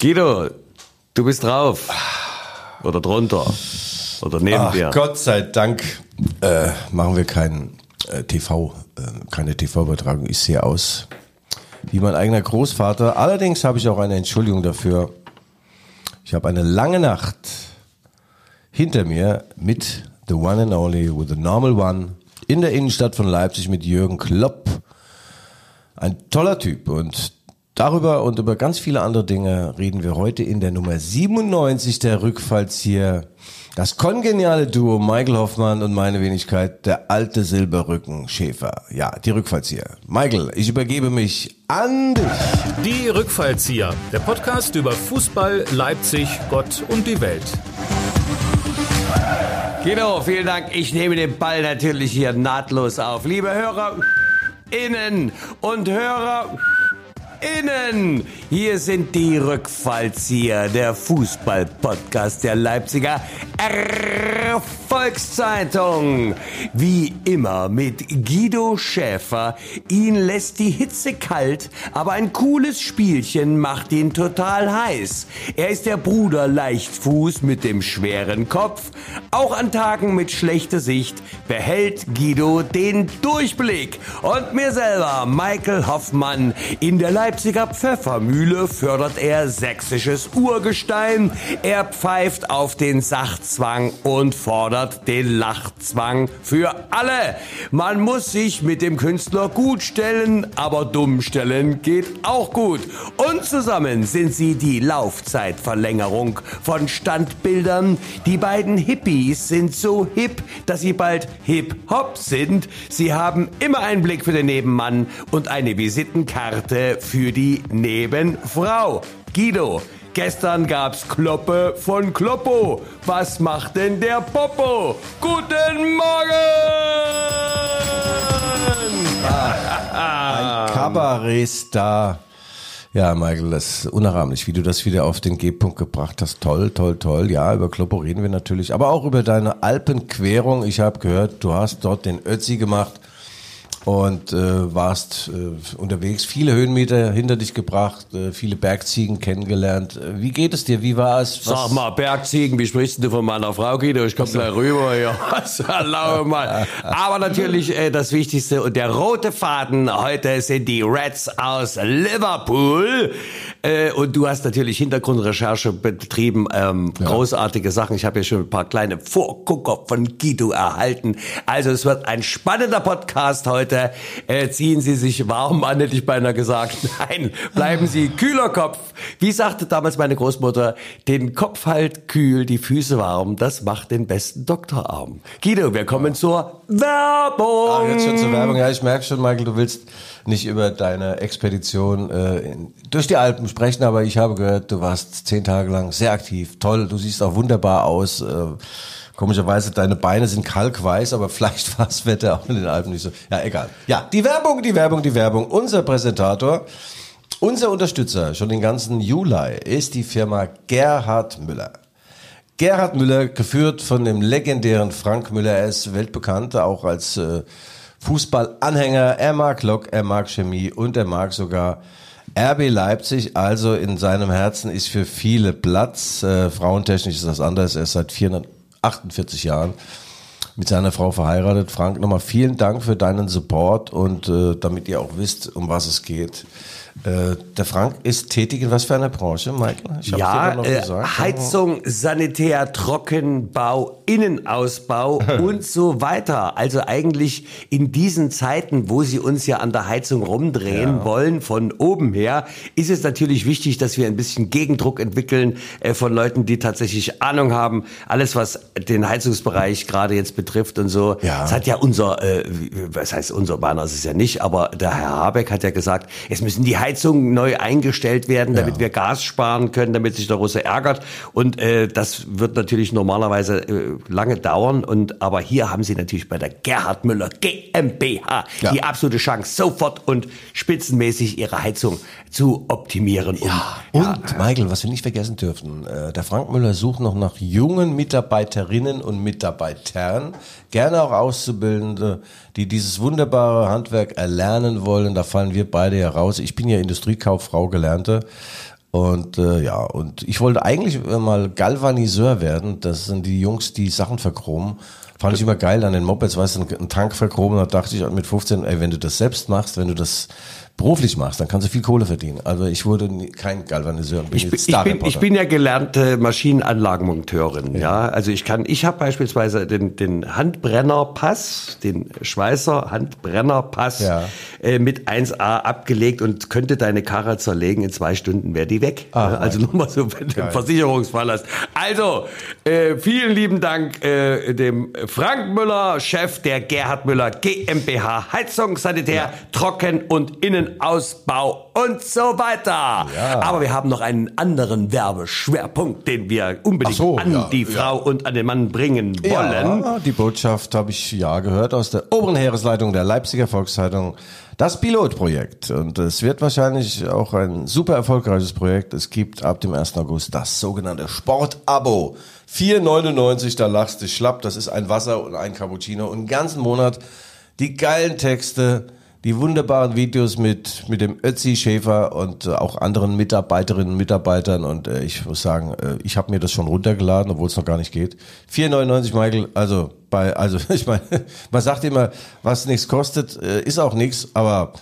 Guido, du bist drauf. Oder drunter. Oder neben Ach, dir. Gott sei Dank äh, machen wir kein äh, TV, äh, keine TV-Übertragung. Ich sehe aus wie mein eigener Großvater. Allerdings habe ich auch eine Entschuldigung dafür. Ich habe eine lange Nacht hinter mir mit The One and Only, with the Normal One, in der Innenstadt von Leipzig mit Jürgen Klopp. Ein toller Typ und darüber und über ganz viele andere Dinge reden wir heute in der Nummer 97 der Rückfallzieher. Das kongeniale Duo Michael Hoffmann und meine Wenigkeit, der alte Silberrücken Schäfer. Ja, die Rückfallzieher. Michael, ich übergebe mich an dich. Die Rückfallzieher, der Podcast über Fußball, Leipzig, Gott und die Welt. Guido, vielen Dank. Ich nehme den Ball natürlich hier nahtlos auf. Liebe Hörer innen und Hörer innen. Hier sind die Rückfallzieher, der Fußball-Podcast der Leipziger Volkszeitung. Wie immer mit Guido Schäfer. Ihn lässt die Hitze kalt, aber ein cooles Spielchen macht ihn total heiß. Er ist der Bruder Leichtfuß mit dem schweren Kopf. Auch an Tagen mit schlechter Sicht behält Guido den Durchblick. Und mir selber, Michael Hoffmann, in der Leipziger Pfeffermühle fördert er sächsisches Urgestein. Er pfeift auf den Sachzwang und fordert den Lachzwang für alle. Man muss sich mit dem Künstler gut stellen, aber dumm stellen geht auch gut. Und zusammen sind sie die Laufzeitverlängerung von Standbildern. Die beiden Hippies sind so hip, dass sie bald Hip-Hop sind. Sie haben immer einen Blick für den Nebenmann und eine Visitenkarte für die Nebenfrau. Guido, Gestern gab's Kloppe von Kloppo. Was macht denn der Popo? Guten Morgen! Ein Kabarettstar. Ja, Michael, das ist unnachahmlich, wie du das wieder auf den G-Punkt gebracht hast. Toll, toll, toll. Ja, über Kloppo reden wir natürlich, aber auch über deine Alpenquerung. Ich habe gehört, du hast dort den Ötzi gemacht und äh, warst äh, unterwegs, viele Höhenmeter hinter dich gebracht, äh, viele Bergziegen kennengelernt. Äh, Wie geht es dir? Wie war es? Sag mal, Bergziegen, wie sprichst du von meiner Frau, Guido? Ich komm gleich rüber, ja. Erlaube mal. Aber natürlich äh, das Wichtigste und der rote Faden heute sind die Reds aus Liverpool. Äh, und du hast natürlich Hintergrundrecherche betrieben, ähm, großartige Sachen. Ich habe ja schon ein paar kleine Vorgucker von Guido erhalten. Also es wird ein spannender Podcast heute. Äh, ziehen Sie sich warm an, hätte ich beinahe gesagt. Nein, bleiben Sie kühler Kopf. Wie sagte damals meine Großmutter, den Kopf halt kühl, die Füße warm, das macht den besten Doktorarm. Guido, wir kommen zur Werbung. Ah, jetzt schon zur Werbung. Ja, ich merke schon, Michael, du willst nicht über deine Expedition äh, in, durch die Alpen sprechen, aber ich habe gehört, du warst zehn Tage lang sehr aktiv. Toll, du siehst auch wunderbar aus. Äh, komischerweise, deine Beine sind kalkweiß, aber vielleicht war das Wetter auch in den Alpen nicht so. Ja, egal. Ja, die Werbung, die Werbung, die Werbung. Unser Präsentator, unser Unterstützer schon den ganzen Juli ist die Firma Gerhard Müller. Gerhard Müller, geführt von dem legendären Frank Müller, er ist weltbekannt, auch als äh, Fußballanhänger. Er mag Lok, er mag Chemie und er mag sogar RB Leipzig. Also in seinem Herzen ist für viele Platz. Äh, frauentechnisch ist das anders. Er ist seit 448 Jahren mit seiner Frau verheiratet. Frank, nochmal vielen Dank für deinen Support und äh, damit ihr auch wisst, um was es geht. Äh, der Frank ist tätig in was für einer Branche, Michael? Ich Ja, noch äh, gesagt. Heizung, Sanitär, Trockenbau, Innenausbau und so weiter. Also eigentlich in diesen Zeiten, wo sie uns ja an der Heizung rumdrehen wollen, von oben her, ist es natürlich wichtig, dass wir ein bisschen Gegendruck entwickeln äh, von Leuten, die tatsächlich Ahnung haben. Alles, was den Heizungsbereich gerade jetzt betrifft und so. Ja. Das hat ja unser, äh, was heißt unser Banner ist es ja nicht, aber der Herr Habeck hat ja gesagt, es müssen die Heizungen neu eingestellt werden, damit Ja. wir Gas sparen können, damit sich der Russe ärgert. Und äh, das wird natürlich normalerweise äh, lange dauern. Und aber hier haben Sie natürlich bei der Gerhard Müller GmbH Ja. die absolute Chance, sofort und spitzenmäßig Ihre Heizung zu optimieren. Um, Und Michael, was wir nicht vergessen dürfen, äh, der Frank Müller sucht noch nach jungen Mitarbeiterinnen und Mitarbeitern, gerne auch Auszubildende, die dieses wunderbare Handwerk erlernen wollen. Da fallen wir beide ja raus. Ich bin ja Industriekauffrau gelernte. Und äh, ja, und ich wollte eigentlich mal Galvaniseur werden. Das sind die Jungs, die Sachen verchromen. Fand ich immer geil an den Mopeds, weißt du, einen Tank verchromen. Da dachte ich mit 15, ey, wenn du das selbst machst, wenn du das beruflich machst, dann kannst du viel Kohle verdienen. Also ich wurde nie, kein Galvaniseur. Bin ich, bin, ich, bin, ich bin ja gelernte Maschinenanlagenmonteurin. Ja. ja, also ich kann, ich habe beispielsweise den, den Handbrennerpass, den Schweißer Handbrennerpass ja. äh, mit 1A abgelegt und könnte deine Karre zerlegen. In zwei Stunden wäre die weg. Ah, also nur mal so, wenn du einen Versicherungsfall hast. Also äh, vielen lieben Dank äh, dem Frank Müller, Chef der Gerhard Müller GmbH Heizung, Sanitär, ja. Trocken und Innen Ausbau und so weiter. Ja. Aber wir haben noch einen anderen Werbeschwerpunkt, den wir unbedingt so, an ja, die Frau ja. und an den Mann bringen wollen. Die Botschaft habe ich ja gehört aus der oberen Heeresleitung der Leipziger Volkszeitung. Das Pilotprojekt. Und es wird wahrscheinlich auch ein super erfolgreiches Projekt. Es gibt ab dem 1. August das sogenannte Sportabo. 4,99, da lachst du schlapp. Das ist ein Wasser und ein Cappuccino. Und einen ganzen Monat die geilen Texte, die wunderbaren Videos mit, mit dem Ötzi Schäfer und äh, auch anderen Mitarbeiterinnen und Mitarbeitern. Und äh, ich muss sagen, äh, ich habe mir das schon runtergeladen, obwohl es noch gar nicht geht. 4,99 Michael, also bei, also ich meine, man sagt immer, was nichts kostet, äh, ist auch nichts, aber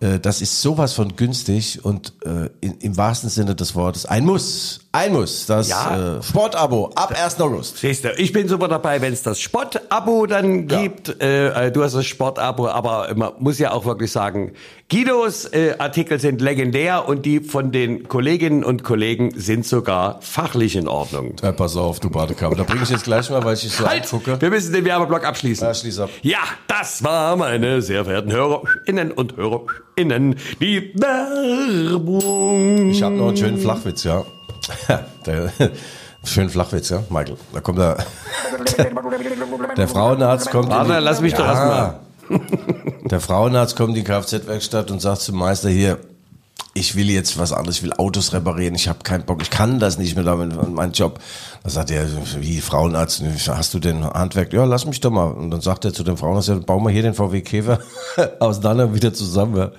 äh, das ist sowas von günstig und in, im wahrsten Sinne des Wortes ein Muss. Ein Muss. Das ja. äh, Sportabo ab 1. August. Siehst du, ich bin super dabei, wenn es das Sportabo dann ja. gibt. Äh, äh, du hast das Sportabo, aber man muss ja auch wirklich sagen, Guidos äh, Artikel sind legendär und die von den Kolleginnen und Kollegen sind sogar fachlich in Ordnung. Ja, pass auf, du Badekamer. Da bringe ich jetzt gleich mal, weil ich so halt, angucke. Wir müssen den Werbeblock abschließen. Ja, schließ ab. Ja, das war meine sehr verehrten HörerInnen und HörerInnen. Die Werbung. Ich habe noch einen schönen Flachwitz, ja. der, schönen Flachwitz, ja, Michael. Da kommt der, der, Frauenarzt kommt. Warte, lass mich ja, doch erstmal. Der Frauenarzt kommt in die Kfz-Werkstatt und sagt zum Meister hier, ich will jetzt was anderes, ich will Autos reparieren, ich habe keinen Bock, ich kann das nicht mehr damit, mein Job. Da sagt er, wie Frauenarzt, hast du den Handwerk? Ja, lass mich doch mal. Und dann sagt er zu dem Frauenarzt, ja, bauen wir hier den VW Käfer auseinander wieder zusammen. Ja.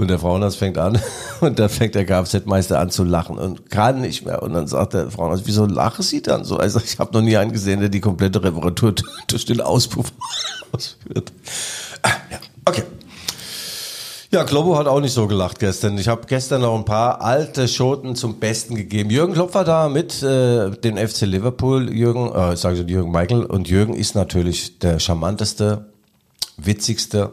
Und der Frauenarzt fängt an und dann fängt der Kfz-Meister an zu lachen und kann nicht mehr. Und dann sagt der Frauenarzt, wieso lache sie dann so? Also ich habe noch nie einen gesehen, der die komplette Reparatur durch den Auspuff ausführt. Ah, ja, okay. Ja, Globo hat auch nicht so gelacht gestern. Ich habe gestern noch ein paar alte Schoten zum Besten gegeben. Jürgen Klopp war da mit äh, dem FC Liverpool. Jürgen, äh, sage ich Jürgen Michael. Und Jürgen ist natürlich der charmanteste, witzigste,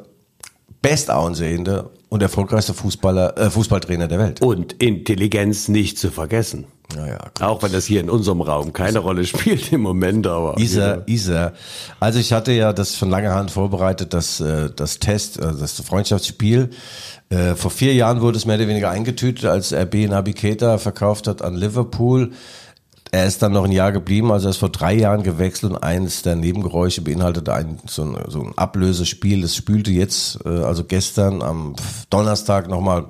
bestaunsehende und erfolgreichste Fußballer, äh, Fußballtrainer der Welt. Und Intelligenz nicht zu vergessen. Naja, Auch wenn das hier in unserem Raum keine Rolle spielt im Moment, aber. Isa, Isa. Also ich hatte ja das von langer Hand vorbereitet, das, äh, das Test, äh, das Freundschaftsspiel. Äh, vor vier Jahren wurde es mehr oder weniger eingetütet, als RB Nabi Keita verkauft hat an Liverpool. Er ist dann noch ein Jahr geblieben, also er ist vor drei Jahren gewechselt und eines der Nebengeräusche beinhaltete ein, so, ein, so ein Ablösespiel. Das spülte jetzt, äh, also gestern am Donnerstag nochmal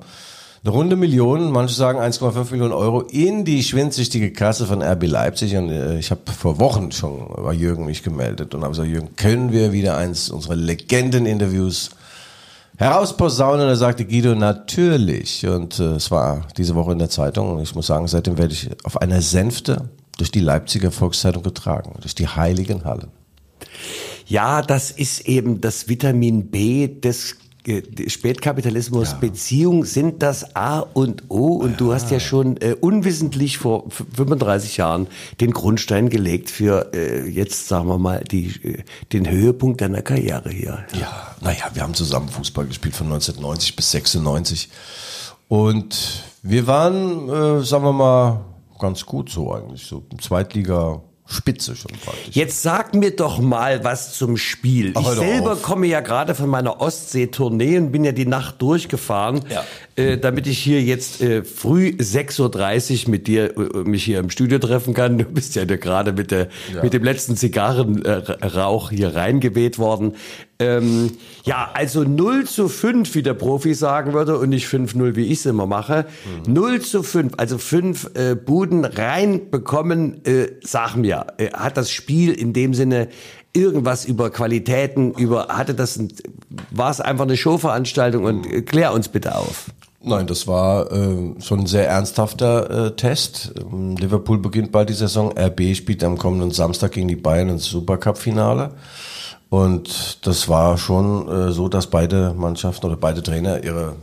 eine runde Million, manche sagen 1,5 Millionen Euro in die schwindsüchtige Kasse von RB Leipzig. Und äh, ich habe vor Wochen schon bei Jürgen mich gemeldet und habe gesagt, Jürgen, können wir wieder eins unserer Legenden-Interviews herausposaunen? Und er sagte Guido, natürlich. Und äh, es war diese Woche in der Zeitung. Und ich muss sagen, seitdem werde ich auf einer Sänfte durch die Leipziger Volkszeitung getragen, durch die heiligen Hallen. Ja, das ist eben das Vitamin B des Spätkapitalismus, ja. Beziehung sind das A und O. Und ja. du hast ja schon äh, unwissentlich vor 35 Jahren den Grundstein gelegt für äh, jetzt, sagen wir mal, die, äh, den Höhepunkt deiner Karriere hier. Ja, naja, wir haben zusammen Fußball gespielt von 1990 bis 96. Und wir waren, äh, sagen wir mal, ganz gut so eigentlich, so Zweitliga Spitze schon praktisch. Jetzt sag mir doch mal was zum Spiel. Ach, ich selber auf. komme ja gerade von meiner Ostsee-Tournee und bin ja die Nacht durchgefahren, ja. Äh, damit ich hier jetzt äh, früh 6.30 Uhr mit dir äh, mich hier im Studio treffen kann. Du bist ja gerade mit, der, ja. mit dem letzten Zigarrenrauch hier reingeweht worden. Ähm, ja, also 0 zu 5, wie der Profi sagen würde, und nicht 5-0, wie ich es immer mache. Mhm. 0 zu 5, also 5 äh, Buden reinbekommen, äh, sag mir, äh, hat das Spiel in dem Sinne irgendwas über Qualitäten, über, hatte das, war es einfach eine Showveranstaltung und äh, klär uns bitte auf. Nein, das war äh, schon ein sehr ernsthafter äh, Test. Liverpool beginnt bald die Saison. RB spielt am kommenden Samstag gegen die Bayern ins Supercup-Finale. Und das war schon äh, so, dass beide Mannschaften oder beide Trainer ihre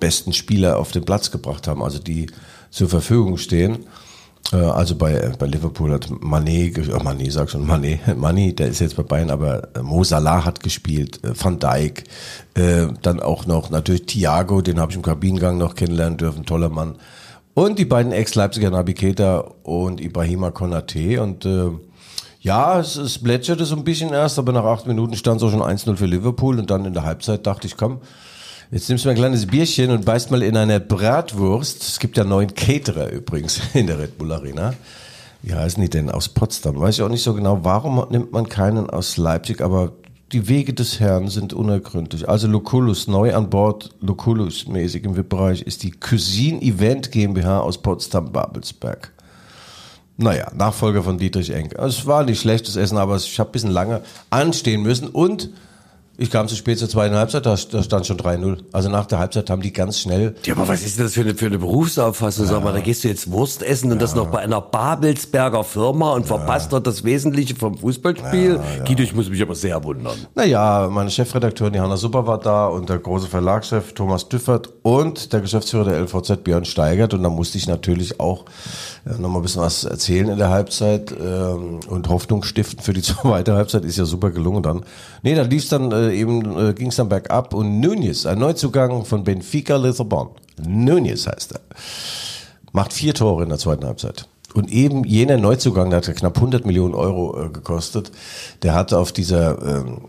besten Spieler auf den Platz gebracht haben, also die zur Verfügung stehen. Äh, also bei, bei Liverpool hat Mané, äh, Mané sag schon, Mané, Mané, der ist jetzt bei Bayern, aber äh, Mo Salah hat gespielt, äh, Van Dijk, äh, dann auch noch natürlich Thiago, den habe ich im Kabinengang noch kennenlernen dürfen, toller Mann. Und die beiden Ex-Leipziger Nabi Keita und Ibrahima Konate und äh, ja, es, es plätscherte so ein bisschen erst, aber nach acht Minuten stand es auch schon 1-0 für Liverpool und dann in der Halbzeit dachte ich, komm, jetzt nimmst du mal ein kleines Bierchen und beißt mal in eine Bratwurst. Es gibt ja neuen Caterer übrigens in der Red Bull Arena. Wie heißen die denn aus Potsdam? Weiß ich auch nicht so genau, warum nimmt man keinen aus Leipzig, aber die Wege des Herrn sind unergründlich. Also Lucullus, neu an Bord, Lucullus-mäßig im VIP-Bereich, ist die Cuisine Event GmbH aus Potsdam-Babelsberg. Naja, Nachfolger von Dietrich. Also es war nicht schlechtes Essen, aber ich habe ein bisschen lange anstehen müssen und ich kam zu spät zur zweiten Halbzeit, da, da stand schon 3-0. Also nach der Halbzeit haben die ganz schnell. Ja, aber was ist denn das für eine, für eine Berufsauffassung? Sag mal, da gehst du jetzt Wurst essen und das noch bei einer Babelsberger Firma und verpasst dort das Wesentliche vom Fußballspiel? Guido, ich muss mich aber sehr wundern. Naja, meine Chefredakteurin Johanna Super war da und der große Verlagschef Thomas Düffert und der Geschäftsführer der LVZ Björn Steigert und da musste ich natürlich auch äh, noch mal ein bisschen was erzählen in der Halbzeit ähm, und Hoffnung stiften für die zweite Halbzeit ist ja super gelungen dann. Nee, da lief's dann äh, eben, äh, ging's dann bergab und Nunez, ein Neuzugang von Benfica Lissabon, Nunez heißt er, macht vier Tore in der zweiten Halbzeit. Und eben jener Neuzugang, der hat knapp 100 Millionen Euro äh, gekostet, der hatte auf dieser ähm,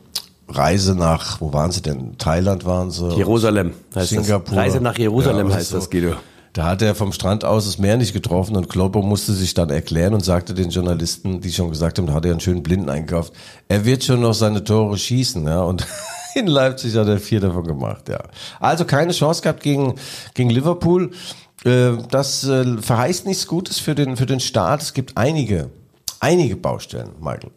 Reise nach, wo waren sie denn? Thailand waren sie? Jerusalem heißt Singapur. Das. Reise nach Jerusalem ja, heißt so. das, Guido. Da hat er vom Strand aus das Meer nicht getroffen und Kloppo musste sich dann erklären und sagte den Journalisten, die schon gesagt haben, da hat er einen schönen Blinden eingekauft. Er wird schon noch seine Tore schießen, ja. Und in Leipzig hat er vier davon gemacht, ja. Also keine Chance gehabt gegen, gegen Liverpool. Äh, das äh, verheißt nichts Gutes für den, für den Start. Es gibt einige, einige Baustellen, Michael.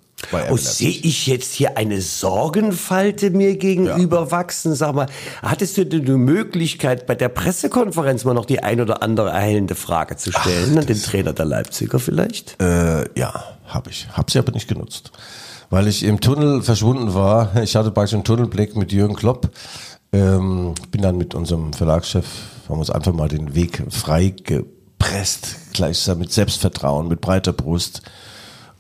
Oh, sehe ich jetzt hier eine Sorgenfalte mir gegenüber ja. wachsen? Sag mal, hattest du denn die Möglichkeit, bei der Pressekonferenz mal noch die ein oder andere erhellende Frage zu stellen Ach, an den Trainer der Leipziger vielleicht? Äh, ja, habe ich. Habe sie aber nicht genutzt. Weil ich im Tunnel verschwunden war. Ich hatte praktisch einen Tunnelblick mit Jürgen Klopp. Ähm, bin dann mit unserem Verlagschef, haben uns einfach mal den Weg frei gepresst, gleichsam mit Selbstvertrauen, mit breiter Brust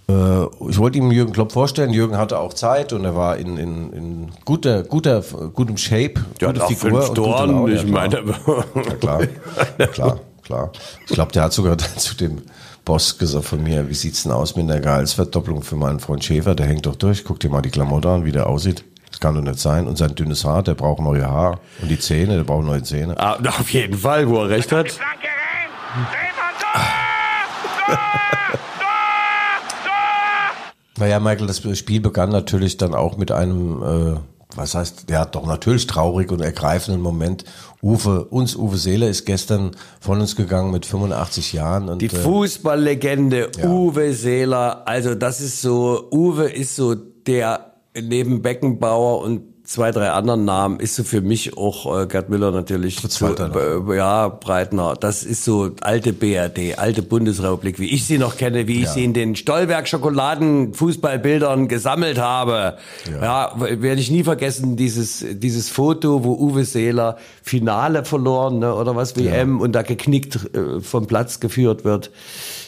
ich wollte ihm Jürgen Klopp vorstellen. Jürgen hatte auch Zeit und er war in, in, in guter, guter, gutem Shape. Ja, gute Figur fünf Toren, ich meine. Ja, klar, klar, klar. Ich glaube, der hat sogar zu dem Boss gesagt von mir, wie sieht's denn aus mit einer Gehaltsverdopplung für meinen Freund Schäfer? Der hängt doch durch. Guck dir mal die Klamotte an, wie der aussieht. Das kann doch nicht sein. Und sein dünnes Haar, der braucht neue Haar. Und die Zähne, der braucht neue Zähne. Ah, auf jeden Fall, wo er recht hat. Naja, Michael, das Spiel begann natürlich dann auch mit einem, äh, was heißt, ja doch natürlich traurig und ergreifenden Moment. Uwe, uns Uwe Seeler ist gestern von uns gegangen mit 85 Jahren. Und, Die äh, Fußballlegende ja. Uwe Seeler, also das ist so, Uwe ist so der neben Beckenbauer und zwei, drei anderen Namen ist so für mich auch äh, Gerd Müller natürlich. Zu, äh, ja, Breitner. Das ist so alte BRD, alte Bundesrepublik, wie ich sie noch kenne, wie ja. ich sie in den Stolberg Schokoladen Fußballbildern gesammelt habe. Ja. ja, werde ich nie vergessen, dieses, dieses Foto, wo Uwe Seeler Finale verloren, ne, oder was, WM, ja. und da geknickt äh, vom Platz geführt wird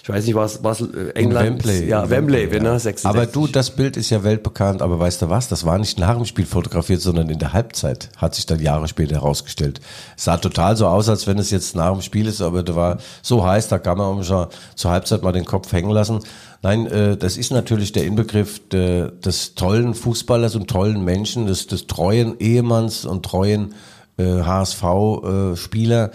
ich weiß nicht, was, was äh, England. Wembley. Ja, Wembley, Wembley ja. ne? 66. Aber du, das Bild ist ja weltbekannt, aber weißt du was? Das war nicht nach dem Spiel fotografiert, sondern in der Halbzeit, hat sich dann Jahre später herausgestellt. Es sah total so aus, als wenn es jetzt nach dem Spiel ist, aber da war so heiß, da kann man schon zur Halbzeit mal den Kopf hängen lassen. Nein, äh, das ist natürlich der Inbegriff de, des tollen Fußballers und tollen Menschen, des, des treuen Ehemanns und treuen äh, HSV-Spieler. Äh,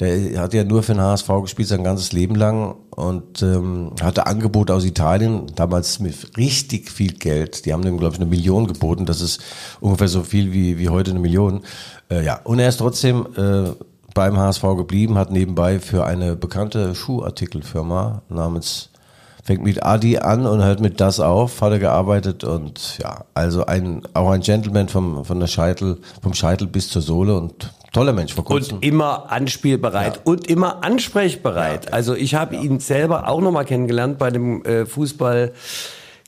der hat ja nur für den HSV gespielt sein ganzes Leben lang und ähm, hatte Angebote aus Italien, damals mit richtig viel Geld. Die haben ihm, glaube ich, eine Million geboten. Das ist ungefähr so viel wie, wie heute eine Million. Äh, ja, und er ist trotzdem äh, beim HSV geblieben, hat nebenbei für eine bekannte Schuhartikelfirma namens fängt mit Adi an und hört mit das auf, hat er gearbeitet und ja, also ein auch ein Gentleman vom von der Scheitel vom Scheitel bis zur Sohle und Toller Mensch, vor kurzem. Und immer anspielbereit Ja. und immer ansprechbereit. Also ich habe ihn selber auch nochmal kennengelernt bei dem äh, Fußball.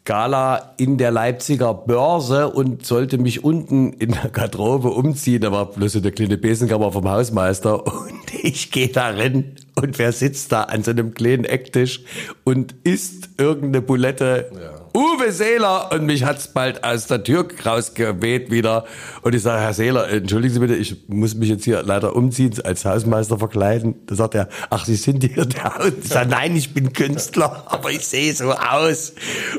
Gala in der Leipziger Börse und sollte mich unten in der Garderobe umziehen. Da war bloß eine kleine Besenkammer vom Hausmeister und ich gehe da rein und wer sitzt da an so einem kleinen Ecktisch und isst irgendeine Bulette? Uwe Seeler und mich hat's bald aus der Tür rausgeweht wieder und ich sage, Herr Seeler, entschuldigen Sie bitte, ich muss mich jetzt hier leider umziehen, als Hausmeister verkleiden. Da sagt er, ach, Sie sind hier der Haus. Ich sage, nein, ich bin Künstler, aber ich sehe so aus.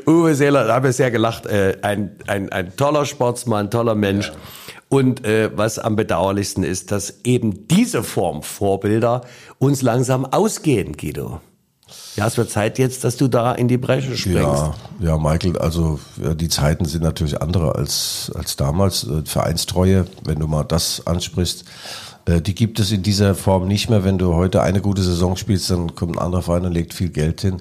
Uwe Seeler, da habe ich sehr gelacht, äh, ein, ein, ein toller Sportsmann, toller Mensch. Und äh, was am bedauerlichsten ist, dass eben diese Form Vorbilder uns langsam ausgehen, Guido. Ja, es wird Zeit jetzt, dass du da in die Bresche springst. Ja, ja, Michael, also die Zeiten sind natürlich andere als, als damals. Äh, Vereinstreue, wenn du mal das ansprichst, äh, die gibt es in dieser Form nicht mehr. Wenn du heute eine gute Saison spielst, dann kommt ein anderer Verein und legt viel Geld hin.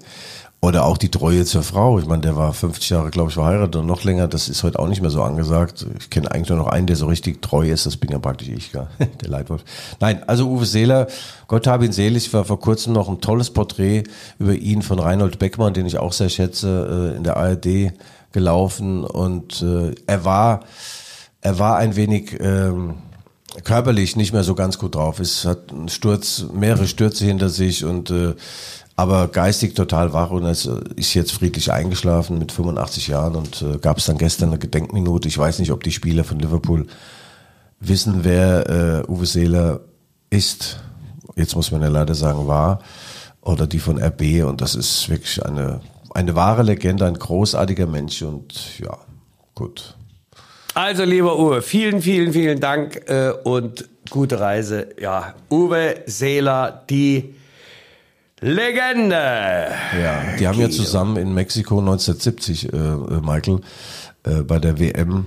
Oder auch die Treue zur Frau. Ich meine, der war 50 Jahre, glaube ich, verheiratet und noch länger. Das ist heute auch nicht mehr so angesagt. Ich kenne eigentlich nur noch einen, der so richtig treu ist. Das bin ja praktisch ich, gell? der Leitwolf. Nein, also Uwe Seeler, Gott habe ihn selig, war vor kurzem noch ein tolles Porträt über ihn von Reinhold Beckmann, den ich auch sehr schätze, äh, in der ARD gelaufen. Und äh, er war, er war ein wenig... Ähm, körperlich nicht mehr so ganz gut drauf ist, hat einen Sturz, mehrere Stürze hinter sich und äh, aber geistig total wach und es ist jetzt friedlich eingeschlafen mit 85 Jahren und äh, gab es dann gestern eine Gedenkminute. Ich weiß nicht, ob die Spieler von Liverpool wissen, wer äh, Uwe Seeler ist. Jetzt muss man ja leider sagen, war oder die von RB und das ist wirklich eine eine wahre Legende, ein großartiger Mensch und ja, gut. Also, lieber Uwe, vielen, vielen, vielen Dank äh, und gute Reise. Ja, Uwe Seeler, die Legende. Ja, die haben ja zusammen in Mexiko 1970, äh, äh, Michael, äh, bei der WM,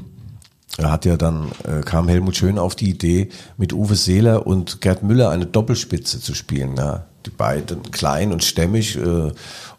er hat ja dann, äh, kam Helmut Schön auf die Idee, mit Uwe Seeler und Gerd Müller eine Doppelspitze zu spielen. Ja. Die beiden klein und stämmig äh,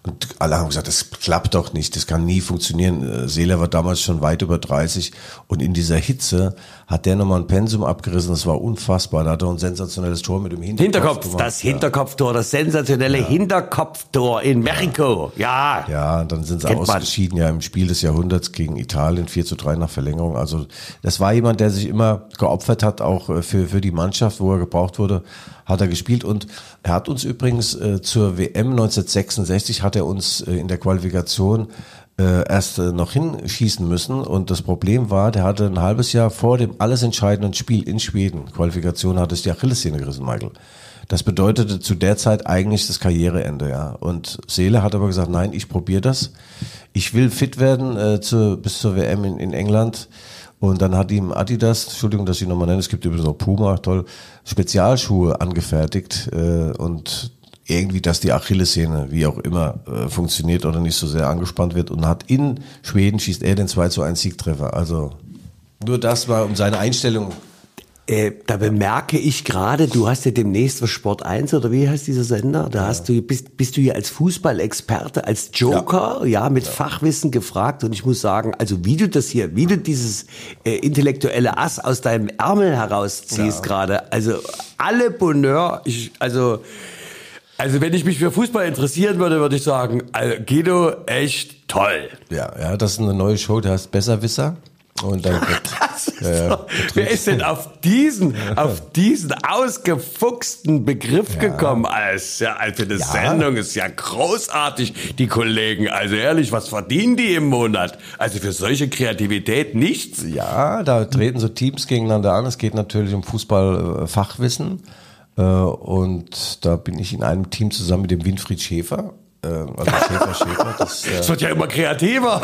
und alle haben gesagt, das klappt doch nicht, das kann nie funktionieren. Äh, Seeler war damals schon weit über 30 und in dieser Hitze hat der nochmal ein Pensum abgerissen, das war unfassbar. Da hat er ein sensationelles Tor mit dem Hinterkopf, Hinterkopf, gemacht. das Hinterkopftor, das sensationelle Hinterkopftor in Mexiko. Ja. Ja, und dann sind sie Kennt man. ausgeschieden ja im Spiel des Jahrhunderts gegen Italien 4 zu 3 nach Verlängerung. Also das war jemand, der sich immer geopfert hat, auch äh, für, für die Mannschaft, wo er gebraucht wurde, hat er gespielt. Und er hat uns übrigens äh, zur WM 1966 hat er uns äh, in der Qualifikation äh, erst äh, noch hinschießen müssen. Und das Problem war, der hatte ein halbes Jahr vor dem alles entscheidenden Spiel in Schweden, Qualifikation, hat es die Achillessehne gerissen, Michael. Das bedeutete zu der Zeit eigentlich das Karriereende, ja. Und Seele hat aber gesagt, nein, ich probiere das. Ich will fit werden äh, zu, bis zur WM in, in England. Und dann hat ihm Adidas, Entschuldigung, dass ich nochmal nenne, es gibt übrigens auch Puma, toll, Spezialschuhe angefertigt äh, und irgendwie, dass die Achillessehne, wie auch immer, äh, funktioniert oder nicht so sehr angespannt wird. Und hat in Schweden schießt er den 2 zu 1 Siegtreffer. Also nur das war um seine Einstellung Äh, da bemerke ich gerade, du hast ja demnächst was Sport 1 oder wie heißt dieser Sender? Da hast du, bist, bist du hier als Fußballexperte, als Joker, ja, mit Fachwissen gefragt und ich muss sagen, also wie du das hier, wie du dieses äh, intellektuelle Ass aus deinem Ärmel herausziehst gerade, also alle Bonheur, ich, also, also wenn ich mich für Fußball interessieren würde, würde ich sagen, also Guido, echt toll. Ja, ja, das ist eine neue Show, die heißt Besserwisser. Und dann ist ja, ja, doch, wer ist denn auf diesen, auf diesen ausgefuchsten Begriff gekommen? Als, ja, für eine Sendung ist ja großartig, die Kollegen. Also ehrlich, was verdienen die im Monat? Also für solche Kreativität nichts. ja, da treten so Teams gegeneinander an. Es geht natürlich um Fußballfachwissen. Äh, und da bin ich in einem Team zusammen mit dem Winfried Schäfer. Äh, also Schäfer, Schäfer. Das, äh, wird ja immer kreativer.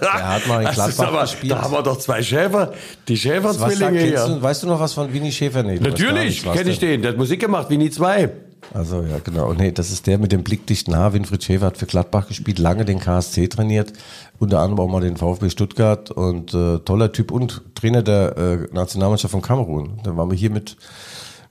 Er hat mal in Das Gladbach aber, gespielt. Da haben wir doch zwei Schäfer, die Schäferzwillinge hier. du, weißt du noch was von Winnie Schäfer? Nee, Natürlich, kenne ich den. Der hat Musik gemacht, wie nie zwei. Also ja, genau. Nee, das ist der mit dem blickdichten Haar. Winfried Schäfer hat für Gladbach gespielt, lange den KSC trainiert, unter anderem auch mal den VfB Stuttgart und äh, toller Typ und Trainer der äh, Nationalmannschaft von Kamerun. Da waren wir hier mit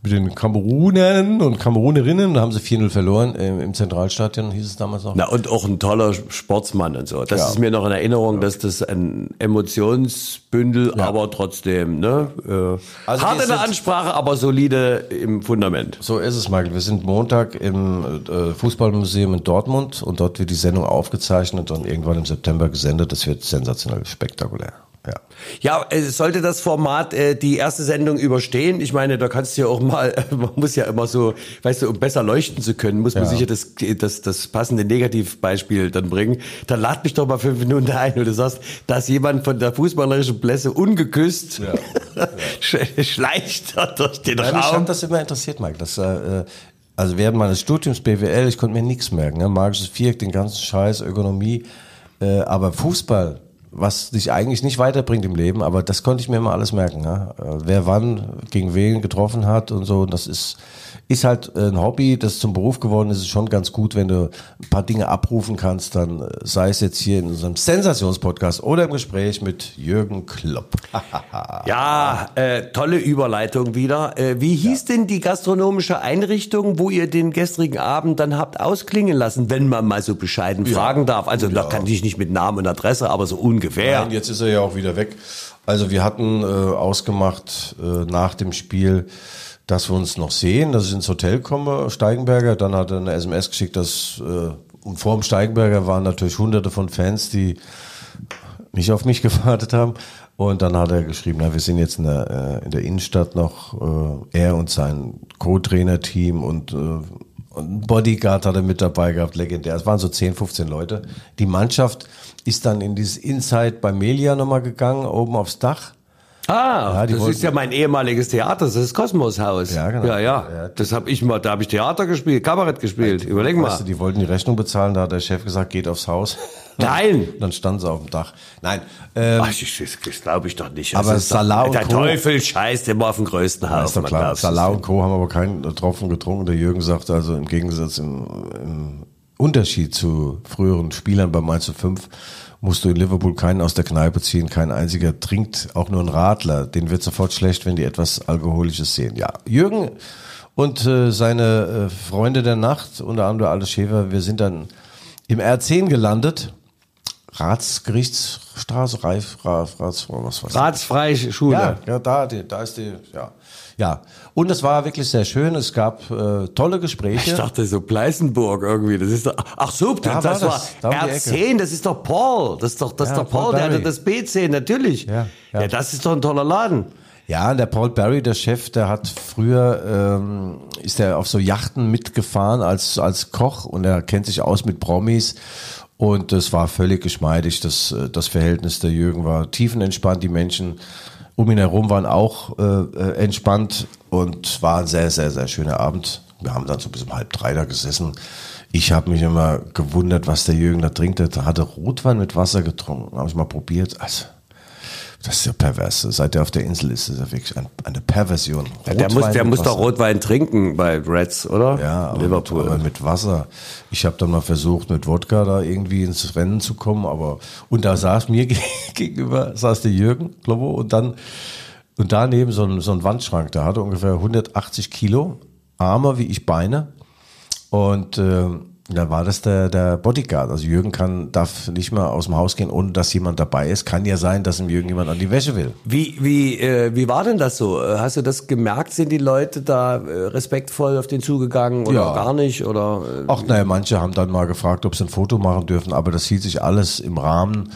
mit den Kamerunern und Kamerunerinnen. Da haben sie 4-0 verloren im, im Zentralstadion, hieß es damals noch. Na, und auch ein toller Sportsmann und so. Das Ja. ist mir noch in Erinnerung, dass das ein Emotionsbündel, aber trotzdem, ne? Äh, Also hart in der Ansprache, aber solide im Fundament. So ist es, Michael. Wir sind Montag im äh, Fußballmuseum in Dortmund und dort wird die Sendung aufgezeichnet und irgendwann im September gesendet. Das wird sensationell spektakulär. Ja. Ja, äh, sollte das Format äh, die erste Sendung überstehen, ich meine, da kannst du ja auch mal, man muss ja immer so, weißt du, um besser leuchten zu können, muss man Ja. sicher das, das, das passende Negativbeispiel dann bringen. Dann lad mich doch mal fünf Minuten ein und du sagst, dass jemand von der fußballerischen Blässe ungeküsst sch- schleicht da durch den Nein, Raum. hat das immer interessiert, Mike. Das, äh, also während meines Studiums BWL, ich konnte mir nichts merken. Ne? Magisches Viereck, den ganzen Scheiß, Ökonomie. Äh, aber Fußball, was dich eigentlich nicht weiterbringt im Leben, aber das konnte ich mir immer alles merken. Ne? Äh, wer wann gegen wen getroffen hat und so. Das ist, ist halt ein Hobby, das zum Beruf geworden ist. Es ist schon ganz gut, wenn du ein paar Dinge abrufen kannst, dann äh, sei es jetzt hier in unserem Sensationspodcast oder im Gespräch mit Jürgen Klopp. Ja, äh, tolle Überleitung wieder. Äh, wie hieß denn die gastronomische Einrichtung, wo ihr den gestrigen Abend dann habt ausklingen lassen, wenn man mal so bescheiden fragen darf? Also da kann ich nicht mit Namen und Adresse, aber so ungefähr. Nein, jetzt ist er ja auch wieder weg. Also wir hatten äh, ausgemacht äh, nach dem Spiel, dass wir uns noch sehen, dass ich ins Hotel komme, Steigenberger. Dann hat er eine SMS geschickt, dass äh, und vor dem Steigenberger waren natürlich hunderte von Fans, die nicht auf mich gewartet haben. Und dann hat er geschrieben, na, wir sind jetzt in der, äh, in der Innenstadt noch, äh, er und sein Co-Trainer-Team und, äh, und Bodyguard hat er mit dabei gehabt, legendär. Es waren so 10, 15 Leute. Die Mannschaft ist dann in dieses Inside bei Melia nochmal gegangen, oben aufs Dach. Ah, Ja, das wollten- ist ja mein ehemaliges Theater, das ist das Kosmoshaus. Ja, genau. Ja, ja. Ja. Das habe ich mal, da habe ich Theater gespielt, Kabarett gespielt. Überleg mal. Weißt du, die wollten die Rechnung bezahlen, da hat der Chef gesagt, geht aufs Haus. Nein. Dann standen sie auf dem Dach. Nein, ähm, Ach, das, das, glaube ich doch nicht. Aber Salah und Der Co. Teufel scheißt immer auf den größten Haus. ist doch klar. Salah und Co. haben aber keinen Tropfen getrunken. Der Jürgen sagte also im Gegensatz im, im Unterschied zu früheren Spielern bei Mainz 5 musst du in Liverpool keinen aus der Kneipe ziehen. Kein einziger trinkt, auch nur ein Radler. Den wird sofort schlecht, wenn die etwas Alkoholisches sehen. Ja, Jürgen und äh, seine äh, Freunde der Nacht, unter anderem Alles Schäfer, wir sind dann im R10 gelandet. Ratsgerichtsstraße, Reif, Rats, was was Ratsfreie Schule. ja, ja da, da ist die, ja. Ja, und es war wirklich sehr schön. Es gab äh, tolle Ich Gespräche. dachte so Pleißenburg irgendwie. Das ist doch, ach so, Da das war war, das, da um die R10, das ist doch Paul. Das ist doch, das ist Ja, doch Paul, Paul der hatte das B10, natürlich. Ja, ja. ja. das ist doch ein toller Laden. Ja, der Paul Barry, der Chef, der hat früher, ähm, ist er auf so Yachten mitgefahren als, als Koch und er kennt sich aus mit Promis. Und das war völlig geschmeidig. Das, äh, das Verhältnis der Jürgen war tiefenentspannt. Die Menschen um ihn herum waren auch äh, entspannt und war ein sehr, sehr, sehr schöner Abend. Wir haben dann so bis um halb drei da gesessen. Ich habe mich immer gewundert, was der Jürgen da trinkt. Er hatte Rotwein mit Wasser getrunken. Habe ich mal probiert. Also, das ist ja pervers. Seit er auf der Insel ist, ist er wirklich ein, eine Perversion. Ja, der muss, der muss doch. Rotwein trinken bei Reds, oder? Ja, aber, Liverpool. aber mit Wasser. Ich habe dann mal versucht, mit Wodka da irgendwie ins Rennen zu kommen, aber und da saß mir gegenüber saß der Jürgen Globo und dann und daneben so ein, so ein Wandschrank. Der hatte ungefähr 180 Kilo, Arme wie ich Beine und äh, da war das der, der Bodyguard. Also Jürgen kann, darf nicht mehr aus dem Haus gehen, ohne dass jemand dabei ist. Kann ja sein, dass ihm Jürgen jemand an die Wäsche will. Wie, wie, äh, wie war denn das so? Äh, Hast du das gemerkt? Sind die Leute da äh, respektvoll auf den zugegangen oder Ja. gar nicht? Oder, äh, Ach naja, manche haben dann mal gefragt, ob sie ein Foto machen dürfen, aber das hielt sich alles im Rahmen.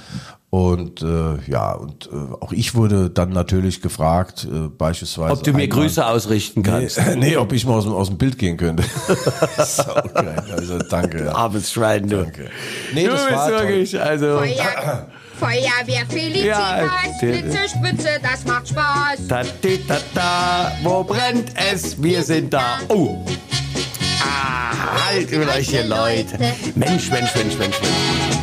Und äh, ja, und äh, auch ich wurde dann natürlich gefragt, äh, beispielsweise. ob du mir einmal- Grüße ausrichten kannst? Nee, nee, ob ich mal aus dem, aus dem Bild gehen könnte. Saugeil. Also danke. Ja. Armes Schwein, du. Danke. Nee, du das bist war toll. wirklich, also. Feuer, Feuerwehr Felicitas, Ja, Blitze, Spitze, das macht Spaß. Ta, ti, ta, ta, wo brennt es? Wir sind da. Oh. Halt mit euch hier, Leute. Mensch, Mensch, Mensch, Mensch, Mensch.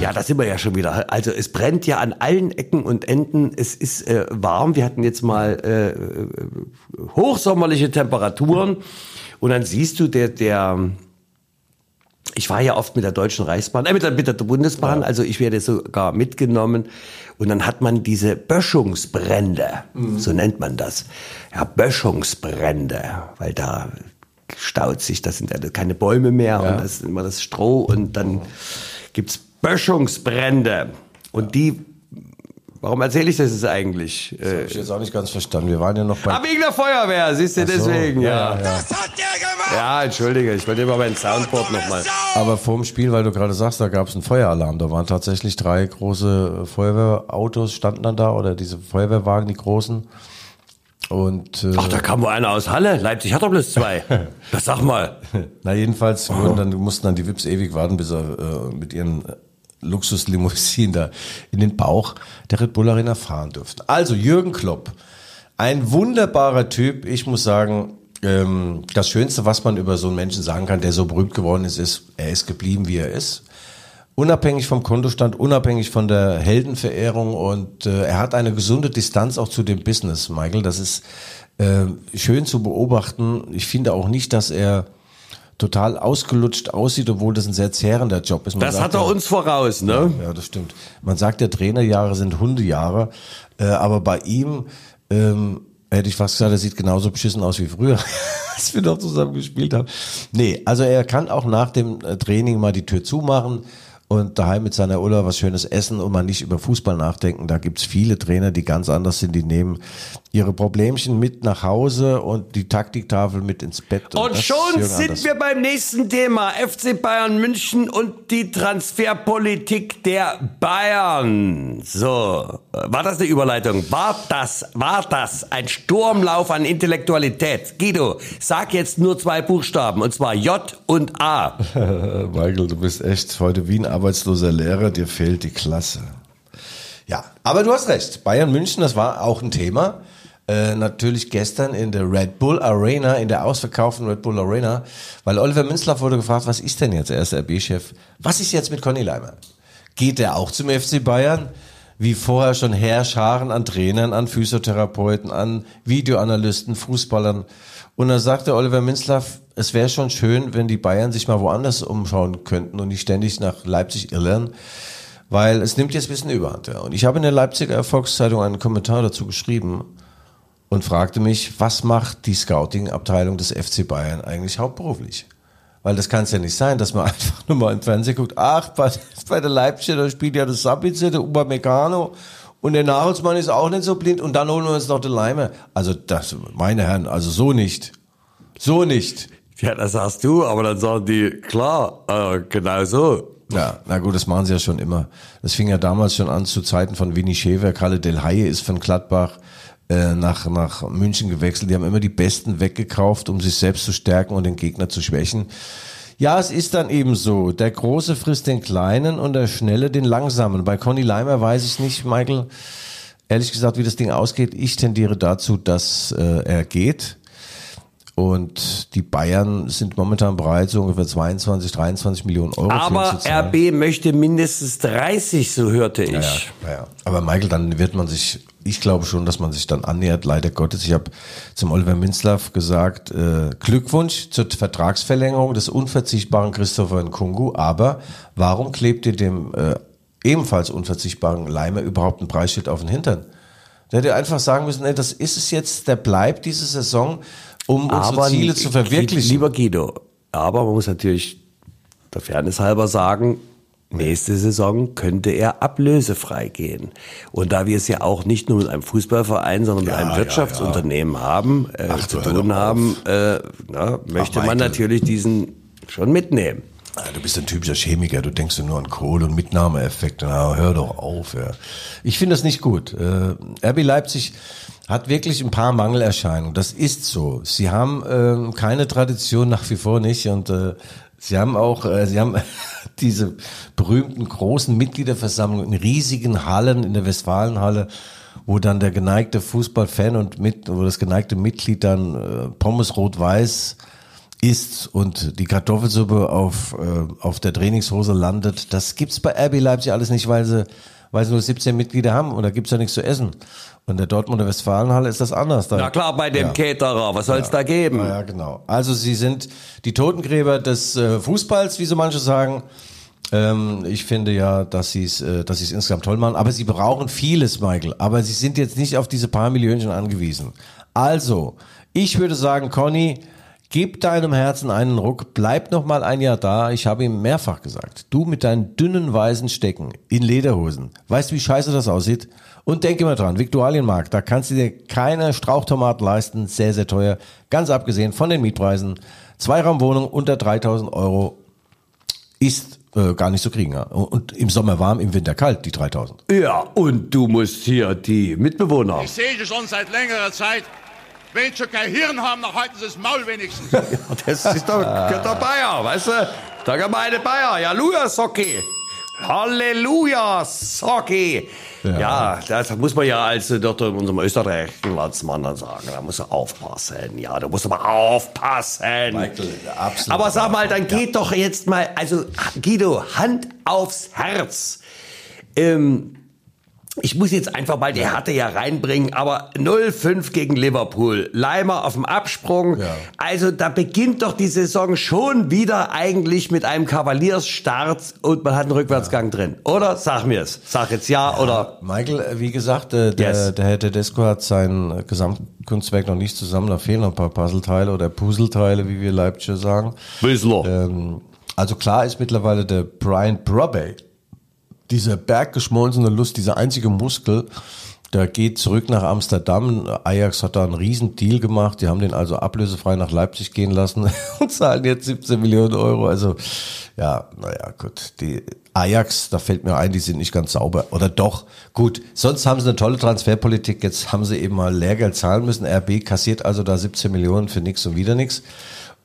Ja, da sind wir ja schon wieder. Also es brennt ja an allen Ecken und Enden. Es ist äh, warm. Wir hatten jetzt mal äh, hochsommerliche Temperaturen. Und dann siehst du, der, der, ich war ja oft mit der Deutschen Reichsbahn, äh, mit der, mit der Bundesbahn, also ich werde sogar mitgenommen. Und dann hat man diese Böschungsbrände, so nennt man das. Ja, Böschungsbrände, weil da staut sich, das sind ja keine Bäume mehr und das ist immer das Stroh und dann gibt's Böschungsbrände. Und die, warum erzähle ich das jetzt eigentlich? Hab Äh, ich jetzt auch nicht ganz verstanden. Wir waren ja noch bei. ah, wegen der Feuerwehr, siehst du, so, deswegen, ja. ja, ja. Das hat der gemacht! Ja, entschuldige, ich wollte immer mein Soundboard nochmal. Aber vorm Spiel, weil du gerade sagst, da gab es einen Feueralarm. Da waren tatsächlich drei große Feuerwehrautos, standen dann da, oder diese Feuerwehrwagen, die großen. Und äh, Ach, da kam wohl einer aus Halle. Leipzig hat doch bloß zwei. Das sag mal. na jedenfalls wurden dann, mussten dann die Wips ewig warten, bis er äh, mit ihren äh, Luxuslimousinen da in den Bauch der Red Bull Arena fahren durften. Also Jürgen Klopp, ein wunderbarer Typ. Ich muss sagen, ähm, das Schönste, was man über so einen Menschen sagen kann, der so berühmt geworden ist, ist, er ist geblieben, wie er ist. Unabhängig vom Kontostand, unabhängig von der Heldenverehrung und äh, er hat eine gesunde Distanz auch zu dem Business, Michael. Das ist äh, schön zu beobachten. Ich finde auch nicht, dass er total ausgelutscht aussieht, obwohl das ein sehr zehrender Job ist. Man Das sagt hat er ja- uns voraus, ne? ja, das stimmt. Man sagt, der Trainerjahre sind Hundejahre, äh, aber bei ihm ähm, hätte ich fast gesagt, er sieht genauso beschissen aus wie früher, als wir noch zusammen gespielt haben. Nee, also er kann auch nach dem äh, Training mal die Tür zumachen und daheim mit seiner Ulla was Schönes essen und mal nicht über Fußball nachdenken. Da gibt's viele Trainer, die ganz anders sind, die nehmen ihre Problemchen mit nach Hause und die Taktiktafel mit ins Bett. Und ist schon sind wir beim nächsten Thema. FC Bayern München und die Transferpolitik der Bayern. So, war das eine Überleitung? War das, war das ein Sturmlauf an Intellektualität? Guido, sag jetzt nur zwei Buchstaben, und zwar J und A. Michael, du bist echt heute wie ein arbeitsloser Lehrer, dir fehlt die Klasse. Ja, aber du hast recht. Bayern München, das war auch ein Thema. Äh, natürlich gestern in der Red Bull Arena, in der ausverkauften Red Bull Arena, weil Oliver Minzlaff wurde gefragt, was ist denn jetzt? Er ist RB-Chef. Was ist jetzt mit Conny Leimer? Geht er auch zum FC Bayern? Wie vorher schon Herrscharen an Trainern, an Physiotherapeuten, an Videoanalysten, Fußballern. Und da sagte Oliver Minzlaff, es wäre schon schön, wenn die Bayern sich mal woanders umschauen könnten und nicht ständig nach Leipzig irren, weil es nimmt jetzt ein bisschen Überhand. Ja. Und ich habe in der Leipziger Erfolgszeitung einen Kommentar dazu geschrieben und fragte mich, was macht die Scouting-Abteilung des FC Bayern eigentlich hauptberuflich? Weil das kann es ja nicht sein, dass man einfach nur mal im Fernsehen guckt, ach, bei, bei der Leipziger, da spielt ja der Sabitzer, der Upamecano und der Nagelsmann ist auch nicht so blind und dann holen wir uns noch den Leimer. Also das, meine Herren, also so nicht. So nicht. Ja, das sagst du, aber dann sagen die, klar, äh, genau so. Ja, na gut, das machen sie ja schon immer. Das fing ja damals schon an zu Zeiten von Winnie Schäfer. Kalle Del Haie ist von Gladbach äh, nach, nach München gewechselt. Die haben immer die Besten weggekauft, um sich selbst zu stärken und den Gegner zu schwächen. Ja, es ist dann eben so. Der Große frisst den Kleinen und der Schnelle den Langsamen. Bei Conny Leimer weiß ich nicht, Michael, ehrlich gesagt, wie das Ding ausgeht. Ich tendiere dazu, dass äh, er geht. Und die Bayern sind momentan bereit, so ungefähr 22, 23 Millionen Euro Aber zu zahlen. RB möchte mindestens 30, so hörte ich. Ja, ja, ja. Aber Michael, dann wird man sich, ich glaube schon, dass man sich dann annähert, leider Gottes. Ich habe zum Oliver Minzlaff gesagt, äh, Glückwunsch zur Vertragsverlängerung des unverzichtbaren Christopher Nkungu, aber warum klebt ihr dem äh, ebenfalls unverzichtbaren Leimer überhaupt ein Preisschild auf den Hintern? Der hätte einfach sagen müssen, ey, das ist es jetzt, der bleibt diese Saison, um unsere Ziele zu verwirklichen. Lieber Guido, aber man muss natürlich der Fairness halber sagen, nächste Saison könnte er ablösefrei gehen. Und da wir es ja auch nicht nur mit einem Fußballverein, sondern mit Ja, einem ja, Wirtschaftsunternehmen haben, äh, Ach, zu tun haben, äh, na, möchte man Michael. natürlich diesen schon mitnehmen. Ah, Du bist ein typischer Chemiker, du denkst nur an Kohle und Mitnahmeeffekte. Na, hör doch auf. Ja. Ich finde das nicht gut. Äh, RB Leipzig hat wirklich ein paar Mangelerscheinungen. Das ist so. Sie haben ähm, keine Tradition nach wie vor nicht und äh, sie haben auch, äh, sie haben diese berühmten großen Mitgliederversammlungen in riesigen Hallen in der Westfalenhalle wo dann der geneigte Fußballfan und mit, wo das geneigte Mitglied dann äh, Pommes rot-weiß isst und die Kartoffelsuppe auf, äh, auf der Trainingshose landet. Das gibt's bei RB Leipzig alles nicht, weil sie, weil sie nur 17 Mitglieder haben und da gibt's ja nichts zu essen. Und der Dortmunder Westfalenhalle ist das anders. Da, Na klar, bei dem Ja. Caterer, was soll's da geben? Ja, ja, genau. Also sie sind die Totengräber des äh, Fußballs, wie so manche sagen. Ähm, ich finde ja, dass sie äh, dass es insgesamt toll machen. Aber sie brauchen vieles, Michael. Aber sie sind jetzt nicht auf diese paar Millionchen angewiesen. Also, ich würde sagen, Conny, gib deinem Herzen einen Ruck, bleib noch mal ein Jahr da. Ich habe ihm mehrfach gesagt, du mit deinen dünnen weißen Stecken in Lederhosen, weißt du, wie scheiße das aussieht? Und denk immer dran, Viktualienmarkt, da kannst du dir keine Strauchtomaten leisten, sehr, sehr teuer. Ganz abgesehen von den Mietpreisen. Zweiraumwohnung unter 3000 Euro ist äh, gar nicht zu kriegen. Ja. Und im Sommer warm, im Winter kalt, die 3000. Ja, und du musst hier die Mitbewohner. Ich sehe schon seit längerer Zeit. Wenn sie kein Hirn haben, dann halten sie das Maul wenigstens. Das ist doch der Bayer, weißt du? Der gemeine Bayer. Halleluja, Socki. Halleluja, Socki. Ja. das muss man ja als äh, Dr. unserem österreichischen Landsmann dann sagen. Da muss er aufpassen. Ja, da muss aber aufpassen. absolut. Aber sag mal, dann geht doch jetzt mal, also Guido, Hand aufs Herz. Ähm, ich muss jetzt einfach mal die Härte ja reinbringen, aber 0-5 gegen Liverpool. Leimer auf dem Absprung. Ja. Also da beginnt doch die Saison schon wieder eigentlich mit einem Kavaliersstart und man hat einen Rückwärtsgang drin. Oder? Sag mir's. Sag jetzt ja, oder? Michael, wie gesagt, äh, der, Yes. der Herr Tedesco hat sein Gesamtkunstwerk noch nicht zusammen. Da fehlen noch ein paar Puzzleteile oder Puzzleteile, wie wir Leipziger sagen. Bissler. Ähm, also klar ist mittlerweile der Brian Brobey, dieser berggeschmolzene Lust, dieser einzige Muskel, der geht zurück nach Amsterdam. Ajax hat da einen riesen Deal gemacht. Die haben den also ablösefrei nach Leipzig gehen lassen und zahlen jetzt 17 Millionen Euro. Also ja, naja, gut. Die Ajax, da fällt mir ein, die sind nicht ganz sauber. Oder doch, gut. Sonst haben sie eine tolle Transferpolitik. Jetzt haben sie eben mal Lehrgeld zahlen müssen. RB kassiert also da 17 Millionen für nix und wieder nix.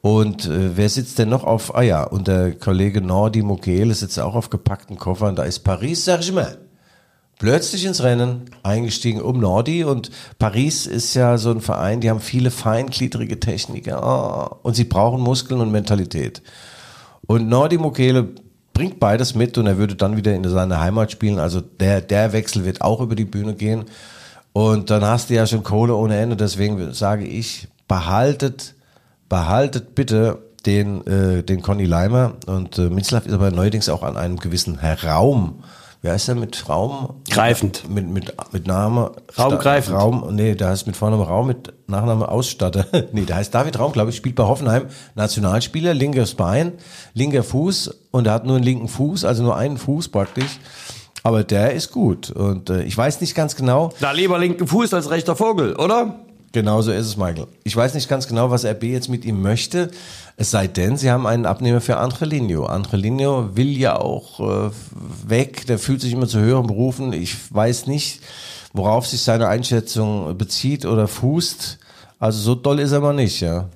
Und äh, wer sitzt denn noch auf, ah ja, und der Kollege Nordi Mokele sitzt auch auf gepackten Koffern, da ist Paris Saint-Germain. Plötzlich ins Rennen eingestiegen um Nordi und Paris ist ja so ein Verein, die haben viele feingliedrige Techniker oh, und sie brauchen Muskeln und Mentalität. Und Nordi Mokele bringt beides mit und er würde dann wieder in seine Heimat spielen. Also der, der Wechsel wird auch über die Bühne gehen. Und dann hast du ja schon Kohle ohne Ende. Deswegen sage ich, behaltet, behaltet bitte den, äh, den Conny Leimer. Und äh, Mitzlaff ist aber neuerdings auch an einem gewissen Raum. Wie heißt der mit Raum? Greifend. Mit, mit, mit Name. Raumgreifend. Raum, nee, der heißt mit Vorname Raum, mit Nachname Ausstatter. nee, der heißt David Raum, glaube ich, spielt bei Hoffenheim. Nationalspieler, linkes Bein, linker Fuß und er hat nur einen linken Fuß, also nur einen Fuß praktisch. Aber der ist gut. Und äh, ich weiß nicht ganz genau, Da lieber linken Fuß als rechter Vogel, oder? Genau so ist es, Michael. Ich weiß nicht ganz genau, was RB jetzt mit ihm möchte. Es sei denn, sie haben einen Abnehmer für Angelino. Angelino will ja auch äh, weg. Der fühlt sich immer zu höheren Berufen. Ich weiß nicht, worauf sich seine Einschätzung bezieht oder fußt. Also so doll ist er mal nicht, ja.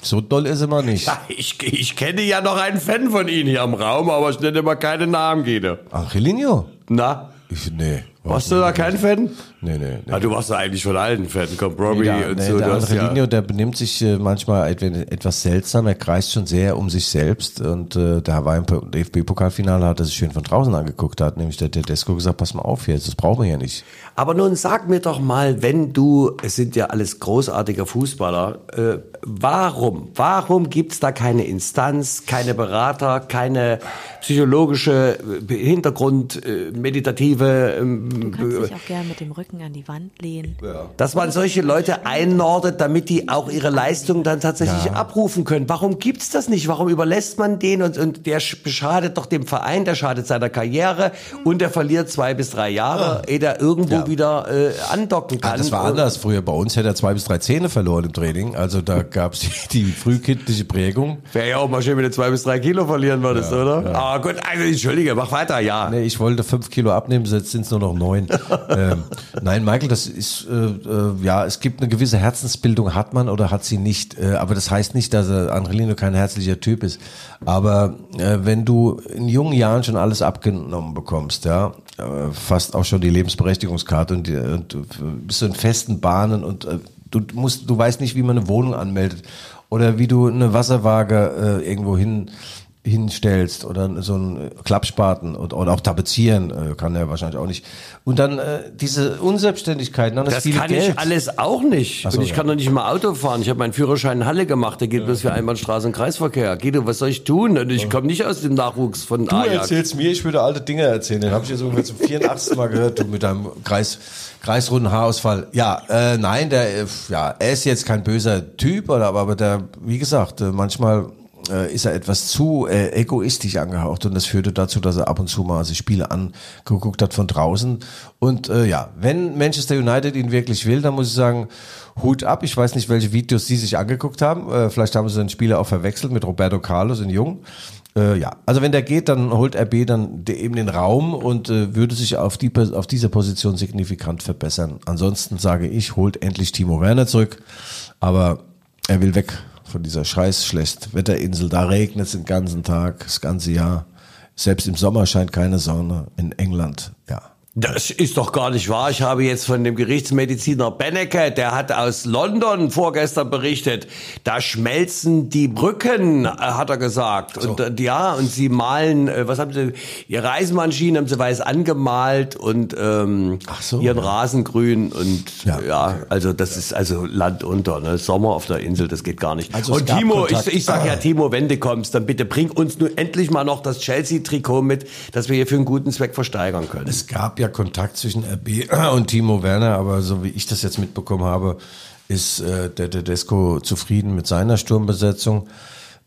So doll ist er mal nicht. Ja, ich, ich kenne ja noch einen Fan von Ihnen hier im Raum, aber ich nenne mal keinen Namen, Guido. Angelino? Na? Ich, nee. Warst du da kein Fan? Nee, nee, nee. Ah, du warst ja eigentlich von allen Fan, Compromi Nee, der, und nee, so. der hast ja- Angelino, der benimmt sich äh, manchmal et- etwas seltsam. Er kreist schon sehr um sich selbst. Und äh, da war im DFB-Pokalfinale, hat er sich schön von draußen angeguckt. Da hat nämlich der Tedesco gesagt, pass mal auf jetzt, das brauchen wir ja nicht. Aber nun sag mir doch mal, wenn du, es sind ja alles großartige Fußballer, äh, warum, warum gibt's da keine Instanz, keine Berater, keine psychologische äh, Hintergrund, äh, meditative, ähm, Du kannst dich auch gerne mit dem Rücken an die Wand lehnen. dass man solche Leute einnordet, damit die auch ihre Leistung dann tatsächlich abrufen können. Warum gibt's das nicht? Warum überlässt man den und, und der sch- schadet doch dem Verein, der schadet seiner Karriere und der verliert zwei bis drei Jahre, ehe der irgendwo Ja. wieder äh, andocken kann. Ah, das war anders früher. Bei uns hätte er zwei bis drei Zähne verloren im Training. Also da gab es die, die frühkindliche Prägung. Wäre ja auch mal schön, wenn du zwei bis drei Kilo verlieren würdest, oder? Aber gut, also entschuldige, mach weiter, ja. Nee, ich wollte fünf Kilo abnehmen, jetzt sind es nur noch neun. ähm, nein, Michael, das ist, äh, äh, ja, es gibt eine gewisse Herzensbildung, hat man oder hat sie nicht. Äh, aber das heißt nicht, dass äh, Angelino kein herzlicher Typ ist. Aber äh, wenn du in jungen Jahren schon alles abgenommen bekommst, ja, äh, fast auch schon die Lebensberechtigungskarte und, die, und du bist so in festen Bahnen und äh, du musst, du weißt nicht, wie man eine Wohnung anmeldet oder wie du eine Wasserwaage äh, irgendwo hin hinstellst oder so ein Klappspaten oder, oder auch tapezieren, äh, kann er wahrscheinlich auch nicht. Und dann äh, diese Unselbstständigkeit, dann das, Das viele kann Geld. ich alles auch nicht. So, und ich ja. kann doch nicht mal Auto fahren. Ich habe meinen Führerschein in Halle gemacht. Der geht bloß für Einbahnstraße und Kreisverkehr. Guido, was soll ich tun? Und ich komme nicht aus dem Nachwuchs von Du Ajax. erzählst mir, ich würde alte Dinge erzählen. Den habe ich jetzt ungefähr zum 84. Mal gehört, du mit deinem Kreis, kreisrunden Haarausfall. Ja, äh, nein, der, äh, ja, er ist jetzt kein böser Typ, oder, aber, aber der, wie gesagt, äh, manchmal äh, ist er etwas zu äh, egoistisch angehaucht und das führte dazu, dass er ab und zu mal sich Spiele angeguckt hat von draußen. Und äh, ja, wenn Manchester United ihn wirklich will, dann muss ich sagen, Hut ab. Ich weiß nicht, welche Videos Sie sich angeguckt haben. Äh, vielleicht haben Sie den Spieler auch verwechselt mit Roberto Carlos in Jung. Äh, ja, also wenn der geht, dann holt RB dann eben den Raum und äh, würde sich auf, die, auf dieser Position signifikant verbessern. Ansonsten sage ich, holt endlich Timo Werner zurück. Aber er will weg von dieser scheiß schlecht Wetterinsel. Da regnet es den ganzen Tag, das ganze Jahr. Selbst im Sommer scheint keine Sonne in England. Ja. Das ist doch gar nicht wahr. Ich habe jetzt von dem Gerichtsmediziner Benecke, der hat aus London vorgestern berichtet, da schmelzen die Brücken, äh, hat er gesagt. Und äh, ja, und sie malen, äh, was haben sie, ihre Eisenbahnschienen haben sie weiß angemalt und ähm, so, ihren ja. Rasen grün und Ja, ja, also das ist also Land unter, ne? Sommer auf der Insel, das geht gar nicht. Also und Timo, Kontakt. ich, ich sag ja, Timo, wenn du kommst, dann bitte bring uns nun endlich mal noch das Chelsea-Trikot mit, dass wir hier für einen guten Zweck versteigern können. Es gab ja Kontakt zwischen RB und Timo Werner, aber so wie ich das jetzt mitbekommen habe, ist äh, der Tedesco zufrieden mit seiner Sturmbesetzung,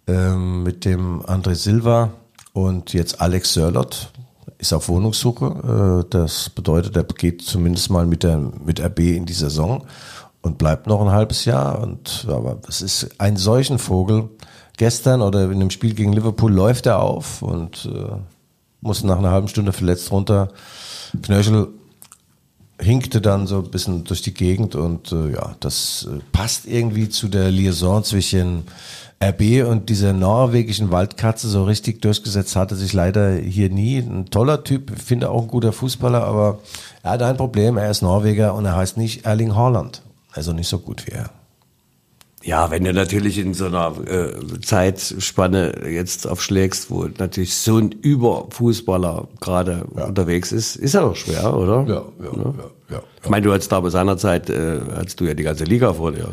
ähm, mit dem André Silva und jetzt Alex Sörlot ist auf Wohnungssuche. Äh, das bedeutet, er geht zumindest mal mit, der, mit RB in die Saison und bleibt noch ein halbes Jahr. Und aber es ist ein solchen Vogel. Gestern oder in dem Spiel gegen Liverpool läuft er auf und äh, muss nach einer halben Stunde verletzt runter. Knöchel hinkte dann so ein bisschen durch die Gegend und äh, ja, das äh, passt irgendwie zu der Liaison zwischen RB und dieser norwegischen Waldkatze so richtig durchgesetzt hatte sich leider hier nie. Ein toller Typ, finde auch ein guter Fußballer, aber er hat ein Problem, er ist Norweger und er heißt nicht Erling Haaland. Also nicht so gut wie er. Ja, wenn du natürlich in so einer äh, Zeitspanne jetzt aufschlägst, wo natürlich so ein Überfußballer gerade unterwegs ist, ist ja doch schwer, oder? ja, ja, ja. Ich meine, du hattest da bei seiner Zeit, äh, hattest du ja die ganze Liga vor dir.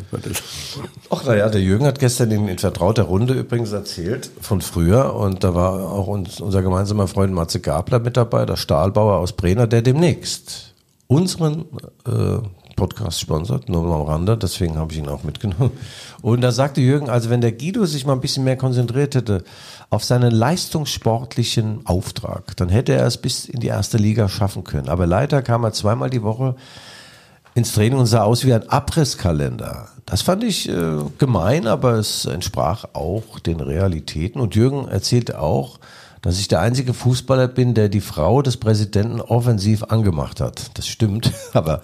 Ach naja, der Jürgen hat gestern in, in vertrauter Runde übrigens erzählt von früher und da war auch uns, unser gemeinsamer Freund Matze Gabler mit dabei, der Stahlbauer aus Brenner, der demnächst unseren äh, Podcast sponsert, nur am Rande, deswegen habe ich ihn auch mitgenommen. Und da sagte Jürgen, also wenn der Guido sich mal ein bisschen mehr konzentriert hätte auf seinen leistungssportlichen Auftrag, dann hätte er es bis in die erste Liga schaffen können. Aber leider kam er zweimal die Woche ins Training und sah aus wie ein Abrisskalender. Das fand ich äh, gemein, aber es entsprach auch den Realitäten. Und Jürgen erzählte auch, dass ich der einzige Fußballer bin, der die Frau des Präsidenten offensiv angemacht hat. Das stimmt, aber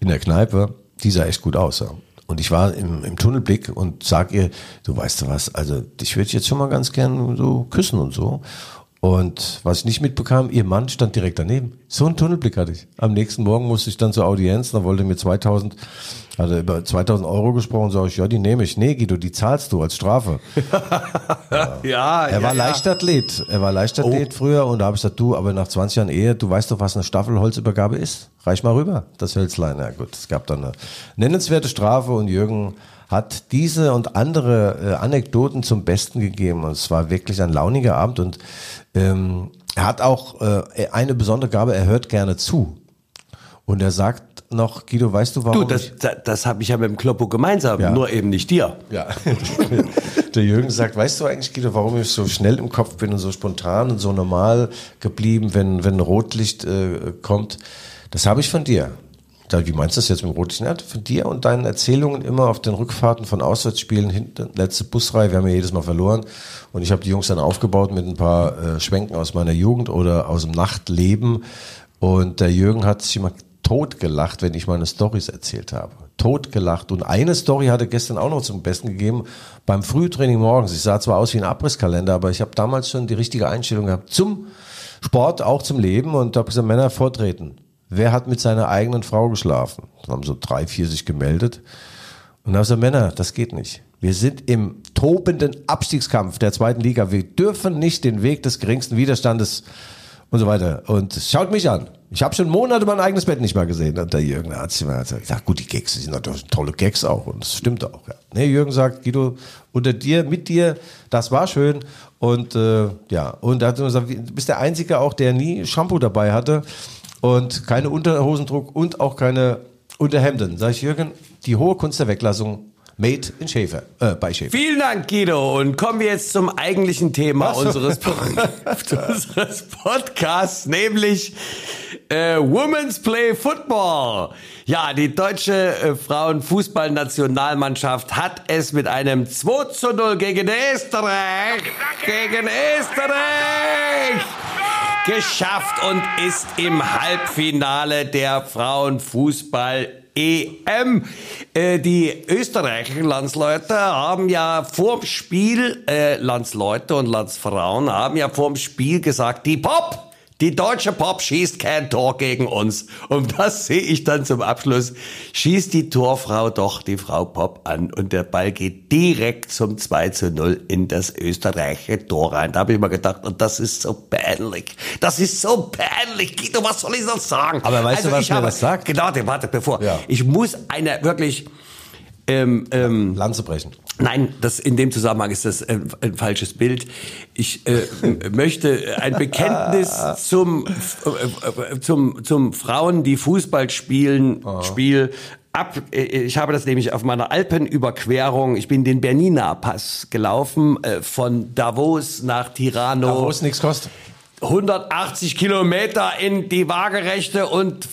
in der Kneipe, die sah echt gut aus. Ja. Und ich war im, im Tunnelblick und sag ihr, du weißt du was, also dich würde ich jetzt schon mal ganz gern so küssen und so. Und was ich nicht mitbekam, ihr Mann stand direkt daneben. So einen Tunnelblick hatte ich. Am nächsten Morgen musste ich dann zur Audienz, dann wollte mir 2000, hat er über 2000 Euro gesprochen, sag ich, ja, die nehme ich. Nee, Guido, die zahlst du als Strafe. ja, Er war Leichtathlet. Er war Leichtathlet früher und da habe ich gesagt, du, aber nach 20 Jahren Ehe, du weißt doch, was eine Staffelholzübergabe ist. Reich mal rüber, das Hölzlein. Ja gut, es gab dann eine nennenswerte Strafe und Jürgen hat diese und andere äh, Anekdoten zum Besten gegeben und es war wirklich ein launiger Abend und ähm, er hat auch äh, eine besondere Gabe, er hört gerne zu. Und er sagt noch, Guido, weißt du, warum Du, das, ich- das, das habe ich ja mit dem Kloppo gemeinsam, Ja. nur eben nicht dir. Ja, der Jürgen sagt, weißt du eigentlich, Guido, warum ich so schnell im Kopf bin und so spontan und so normal geblieben, wenn, wenn Rotlicht äh, kommt? Das habe ich von dir. Da, wie meinst du das jetzt mit dem Rotlicht? Ja, von dir und deinen Erzählungen immer auf den Rückfahrten von Auswärtsspielen, hinten, letzte Busreihe, wir haben ja jedes Mal verloren. Und ich habe die Jungs dann aufgebaut mit ein paar äh, Schwenken aus meiner Jugend oder aus dem Nachtleben. Und der Jürgen hat sich immer totgelacht, wenn ich meine Stories erzählt habe. Totgelacht. Und eine Story hatte gestern auch noch zum Besten gegeben. Beim Frühtraining morgens. Ich sah zwar aus wie ein Abrisskalender, aber ich habe damals schon die richtige Einstellung gehabt zum Sport, auch zum Leben. Und habe gesagt, Männer vortreten. Wer hat mit seiner eigenen Frau geschlafen? Da haben so drei, vier sich gemeldet. Und da gesagt, Männer, das geht nicht. Wir sind im tobenden Abstiegskampf der zweiten Liga. Wir dürfen nicht den Weg des geringsten Widerstandes und so weiter. Und schaut mich an. Ich habe schon Monate mein eigenes Bett nicht mal gesehen. Und der Jürgen hat sich mal gesagt, gut, die Gags sind natürlich tolle Gags auch. Und das stimmt auch. Ja. Nee, Jürgen sagt, Guido, unter dir, mit dir, das war schön. Und äh, ja, und er hat gesagt, du bist der Einzige auch, der nie Shampoo dabei hatte und keine Unterhosendruck und auch keine Unterhemden. Sag ich, Jürgen, die hohe Kunst der Weglassung Made in Schäfer, äh, bei Schäfer. Vielen Dank, Guido. Und kommen wir jetzt zum eigentlichen Thema unseres, unseres Podcasts, nämlich äh, Women's Play Football. Ja, die deutsche äh, Frauenfußballnationalmannschaft hat es mit einem 2 zu 0 gegen Österreich, gegen Österreich geschafft und ist im Halbfinale der Frauenfußball EM. Äh, die österreichischen Landsleute haben ja vorm Spiel, äh, Landsleute und Landsfrauen haben ja vorm Spiel gesagt, die Pop, die deutsche Pop schießt kein Tor gegen uns. Und das sehe ich dann zum Abschluss. Schießt die Torfrau doch die Frau Pop an und der Ball geht direkt zum 2 zu 0 in das österreichische Tor rein. Da habe ich mir gedacht, und das ist so peinlich. Das ist so peinlich. Guido, was soll ich sonst sagen? Aber weißt du, was ich mir habe, das sagt? Genau, warte, bevor. Ja. Ich muss eine wirklich, ähm, ähm, Lanze brechen. Nein, das in dem Zusammenhang ist das ein, ein falsches Bild. Ich äh, möchte ein Bekenntnis zum äh, zum zum Frauen, die Fußball spielen, Spiel ab. Ich habe das nämlich auf meiner Alpenüberquerung. Ich bin den Bernina Pass gelaufen äh, von Davos nach Tirano. Es nichts kostet. 180 Kilometer in die Waagerechte und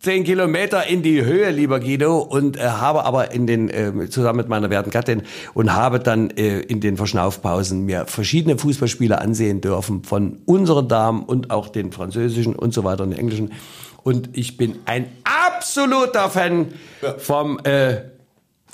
15 Kilometer in die Höhe, lieber Guido, und äh, habe aber in den äh, zusammen mit meiner werten Gattin und habe dann äh, in den Verschnaufpausen mir verschiedene Fußballspiele ansehen dürfen von unseren Damen und auch den französischen und so weiter und den englischen. Und ich bin ein absoluter Fan vom äh,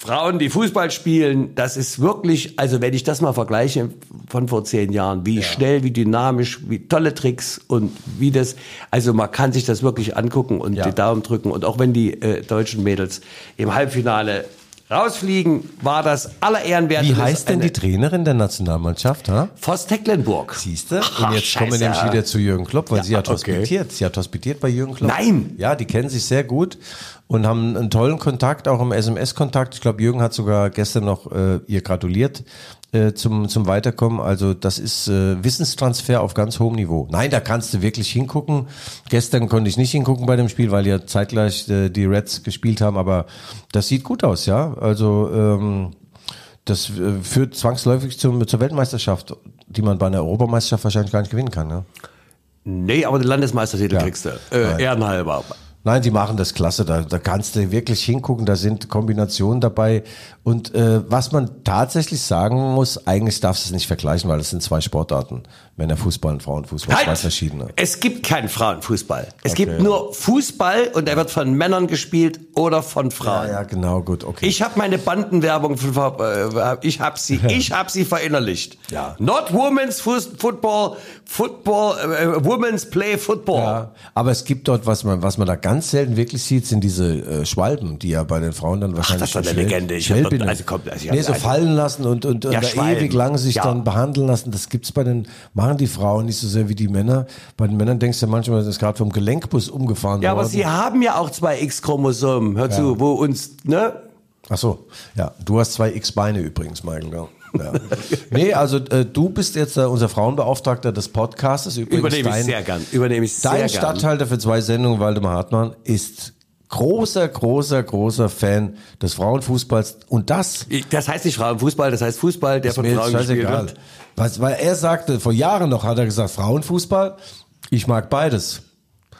Frauen, die Fußball spielen, das ist wirklich, also wenn ich das mal vergleiche von vor zehn Jahren, wie schnell, wie dynamisch, wie tolle Tricks und wie das, also man kann sich das wirklich angucken und Ja. die Daumen drücken. Und auch wenn die äh, deutschen Mädels im Halbfinale rausfliegen, war das aller Ehren wert. Wie heißt denn die Trainerin der Nationalmannschaft? Ha? Voss Tecklenburg. Siehst du? Und jetzt kommen wir nämlich wieder zu Jürgen Klopp, weil sie hat okay. hospitiert. Sie hat hospitiert bei Jürgen Klopp. Nein! Ja, die kennen sich sehr gut und haben einen tollen Kontakt, auch im SMS-Kontakt. Ich glaube, Jürgen hat sogar gestern noch äh, ihr gratuliert äh, zum, zum Weiterkommen. Also das ist äh, Wissenstransfer auf ganz hohem Niveau. Nein, da kannst du wirklich hingucken. Gestern konnte ich nicht hingucken bei dem Spiel, weil ja zeitgleich äh, die Reds gespielt haben, aber das sieht gut aus, ja. Also ähm, das äh, führt zwangsläufig zum, zur Weltmeisterschaft, die man bei einer Europameisterschaft wahrscheinlich gar nicht gewinnen kann. Ne? Nee, aber den Landesmeistertitel Ja. kriegst du. Äh, ehrenhalber. Nein, die machen das klasse. Da, da kannst du wirklich hingucken. Da sind Kombinationen dabei. Und äh, was man tatsächlich sagen muss, eigentlich darfst du es nicht vergleichen, weil das sind zwei Sportarten. Männerfußball und Frauenfußball. Zwei Halt! verschiedene. Es gibt keinen Frauenfußball. Es Okay. gibt nur Fußball und er wird von Männern gespielt oder von Ja, Frauen. ja, genau, gut, okay. Ich habe meine Bandenwerbung, von- äh, ich habe sie, ich habe sie verinnerlicht. Ja. Not Women's Football, Football, äh, Women's Play Football. ja, aber es gibt dort, was man, was man da ganz selten wirklich sieht, sind diese äh, Schwalben, die ja bei den Frauen dann wahrscheinlich das ist eine Legende. Ich dort- also kommt- also ich nee, so fallen lassen und, und, und Ja, ewig lang sich Ja. dann behandeln lassen. Das gibt's bei den, machen die Frauen nicht so sehr wie die Männer. Bei den Männern denkst du manchmal, das ist gerade vom Gelenkbus umgefahren Ja, aber worden. sie haben ja auch zwei X-Chromosomen. Hör zu, wo uns, ne? Ach so, ja. Du hast zwei X-Beine übrigens, Michael. Ja. Ja. nee, also äh, du bist jetzt äh, unser Frauenbeauftragter des Podcastes. Übrigens Übernehme ich dein, sehr gern. Übernehme ich sehr dein gern. Für zwei Sendungen, Waldemar Hartmann, ist großer, großer, großer Fan des Frauenfußballs. Und das Das heißt nicht Frauenfußball, das heißt Fußball, der von Frauen gespielt wird. Was, weil er sagte, vor Jahren noch hat er gesagt, Frauenfußball, ich mag beides.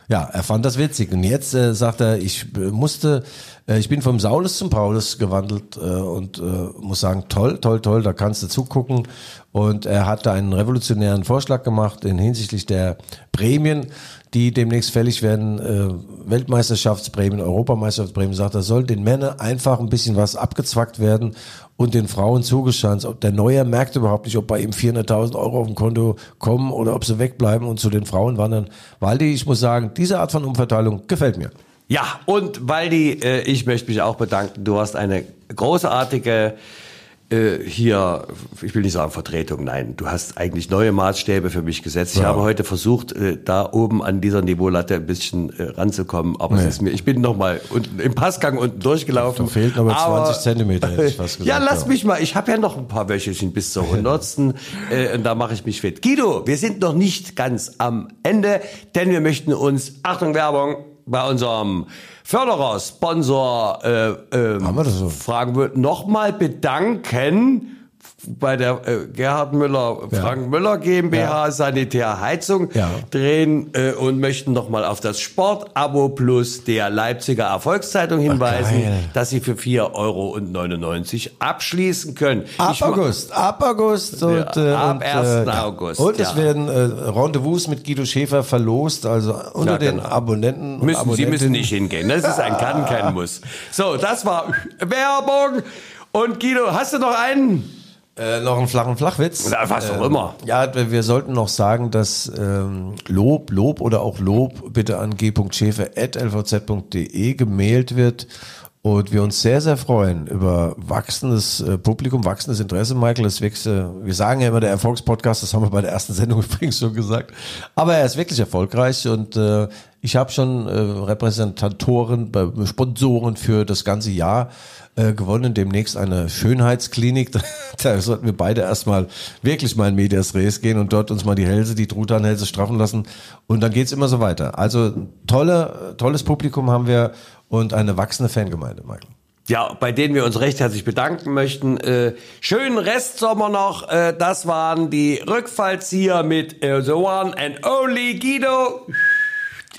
Ja, er fand das witzig. Und jetzt äh, sagt er, ich äh, musste, äh, ich bin vom Saulus zum Paulus gewandelt äh, und äh, muss sagen, toll, toll, toll, da kannst du zugucken. Und er hat da einen revolutionären Vorschlag gemacht in hinsichtlich der Prämien, die demnächst fällig werden, äh, Weltmeisterschaftsprämien, Europameisterschaftsprämien, sagt er, soll den Männern einfach ein bisschen was abgezwackt werden und den Frauen zugeschanzt. Der Neuer merkt überhaupt nicht, ob bei ihm 400.000 Euro auf dem Konto kommen oder ob sie wegbleiben und zu den Frauen wandern. Waldi, ich muss sagen, diese Art von Umverteilung gefällt mir. Ja, und Waldi, äh, ich möchte mich auch bedanken. Du hast eine großartige hier, ich will nicht sagen Vertretung, nein, du hast eigentlich neue Maßstäbe für mich gesetzt. Ich Ja. habe heute versucht, äh, da oben an dieser Niveaulatte ein bisschen äh, ranzukommen, aber es Nee. ist mir, ich bin noch mal unten, im Passgang unten durchgelaufen. Da fehlten aber 20 Zentimeter, hätte ich fast ja, gesagt, lass ja. mich mal, ich habe ja noch ein paar Wöchelchen bis zur hundertsten äh, und da mache ich mich fit. Guido, wir sind noch nicht ganz am Ende, denn wir möchten uns, Achtung Werbung, bei unserem Förderer, Sponsor, äh, ähm, Haben wir das so? fragen wir nochmal bedanken bei der äh, Gerhard Müller, Frank Müller GmbH, Sanitär Heizung Ja. drehen äh, und möchten nochmal auf das Sport-Abo Plus der Leipziger Erfolgszeitung hinweisen, geil. dass sie für 4,99 Euro abschließen können. Ab Ich August, ab August und, Ja, äh, ab und, 1. ja. August, Und es ja. werden äh, Rendezvous mit Guido Schäfer verlost, also unter Ja, den genau. Abonnenten. Müssen, Sie müssen nicht hingehen. Das ist ein Kann, kein Muss. So, das war Werbung. Und Guido, hast du noch einen? Äh, noch einen flachen Flachwitz. Ja, was auch Ähm, immer. Ja, wir wir sollten noch sagen, dass ähm, Lob, Lob oder auch Lob bitte an g.schäfer.lvz.de gemailt wird und wir uns sehr, sehr freuen über wachsendes äh, Publikum, wachsendes Interesse, Michael. Das wächst, äh, wir sagen ja immer der Erfolgspodcast, das haben wir bei der ersten Sendung übrigens schon gesagt. Aber er ist wirklich erfolgreich und äh, ich habe schon äh, Repräsentatoren, Sponsoren für das ganze Jahr äh, gewonnen. Demnächst eine Schönheitsklinik. da sollten wir beide erstmal wirklich mal in Medias Res gehen und dort uns mal die Hälse, die Truthahnhälse straffen lassen. Und dann geht's immer so weiter. Also tolle, tolles Publikum haben wir und eine wachsende Fangemeinde, Michael. Ja, bei denen wir uns recht herzlich bedanken möchten. Äh, schönen Restsommer noch. Äh, das waren die Rückfallzieher mit äh, The One and Only Guido.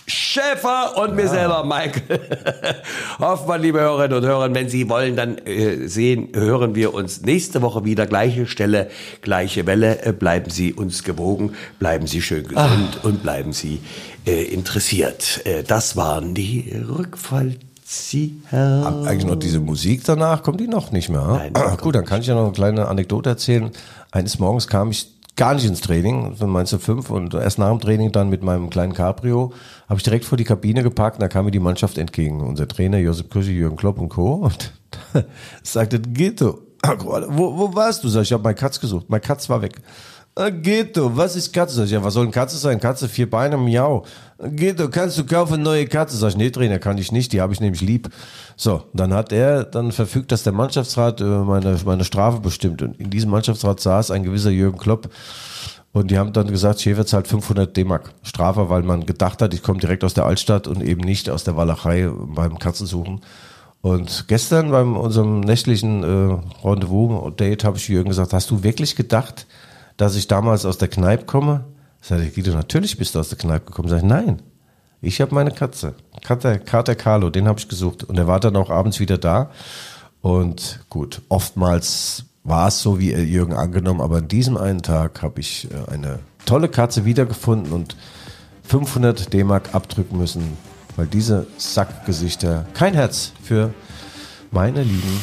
Schäfer und mir selber, Michael. Hoffmann, liebe Hörerinnen und Hörer, wenn Sie wollen, dann äh, sehen, hören wir uns nächste Woche wieder. Gleiche Stelle, gleiche Welle. Äh, bleiben Sie uns gewogen, bleiben Sie schön gesund und bleiben Sie äh, interessiert. Äh, das waren die Rückfallzieher. Eigentlich noch diese Musik danach, kommt die noch nicht mehr? ah? Nein, kommt Gut, dann kann ich ja noch eine kleine Anekdote erzählen. Eines Morgens kam ich gar nicht ins Training, von Mainz 5 und erst nach dem Training dann mit meinem kleinen Cabrio habe ich direkt vor die Kabine geparkt und da kam mir die Mannschaft entgegen. Unser Trainer Josep Küche, Jürgen Klopp und Co. Und sagte, Gito, wo, wo warst du? Sag ich, ich habe meine Katz gesucht. Meine Katz war weg. "Ah, Gito, was ist Katze? Sag ich, ja, was soll eine Katze sein? Katze, vier Beine, miau. Gito, kannst du kaufen neue Katze? Sag ich, nee, Trainer, kann ich nicht, die habe ich nämlich lieb. So, dann hat er dann verfügt, dass der Mannschaftsrat äh, meine, meine Strafe bestimmt. Und in diesem Mannschaftsrat saß ein gewisser Jürgen Klopp. Und die haben dann gesagt, Schäfer zahlt 500 D-Mark Strafe, weil man gedacht hat, ich komme direkt aus der Altstadt und eben nicht aus der Walachei beim Katzensuchen. Und gestern beim unserem nächtlichen äh, Rendezvous-Date habe ich Jürgen gesagt, hast du wirklich gedacht, dass ich damals aus der Kneipe komme? Sag ich, Guido, natürlich bist du aus der Kneipe gekommen. Sag ich, nein, ich habe meine Katze, Kater, Kater Carlo, den habe ich gesucht. Und er war dann auch abends wieder da. Und gut, oftmals war es so, wie Jürgen angenommen, aber an diesem einen Tag habe ich äh, eine tolle Katze wiedergefunden und 500 D-Mark abdrücken müssen, weil diese Sackgesichter kein Herz für meine Lieben.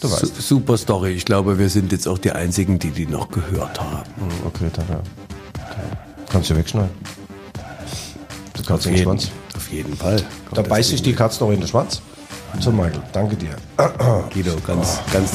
Du Su weißt. super Story. Ich glaube, wir sind jetzt auch die Einzigen, die die noch gehört haben. Hm, Okay, danke. Okay. Kannst du wegschneiden. Du kannst den Schwanz. auf jeden Fall. Da beißt sich die Katze noch in den Schwanz. So, Michael, danke dir. Guido, ganz, ganz.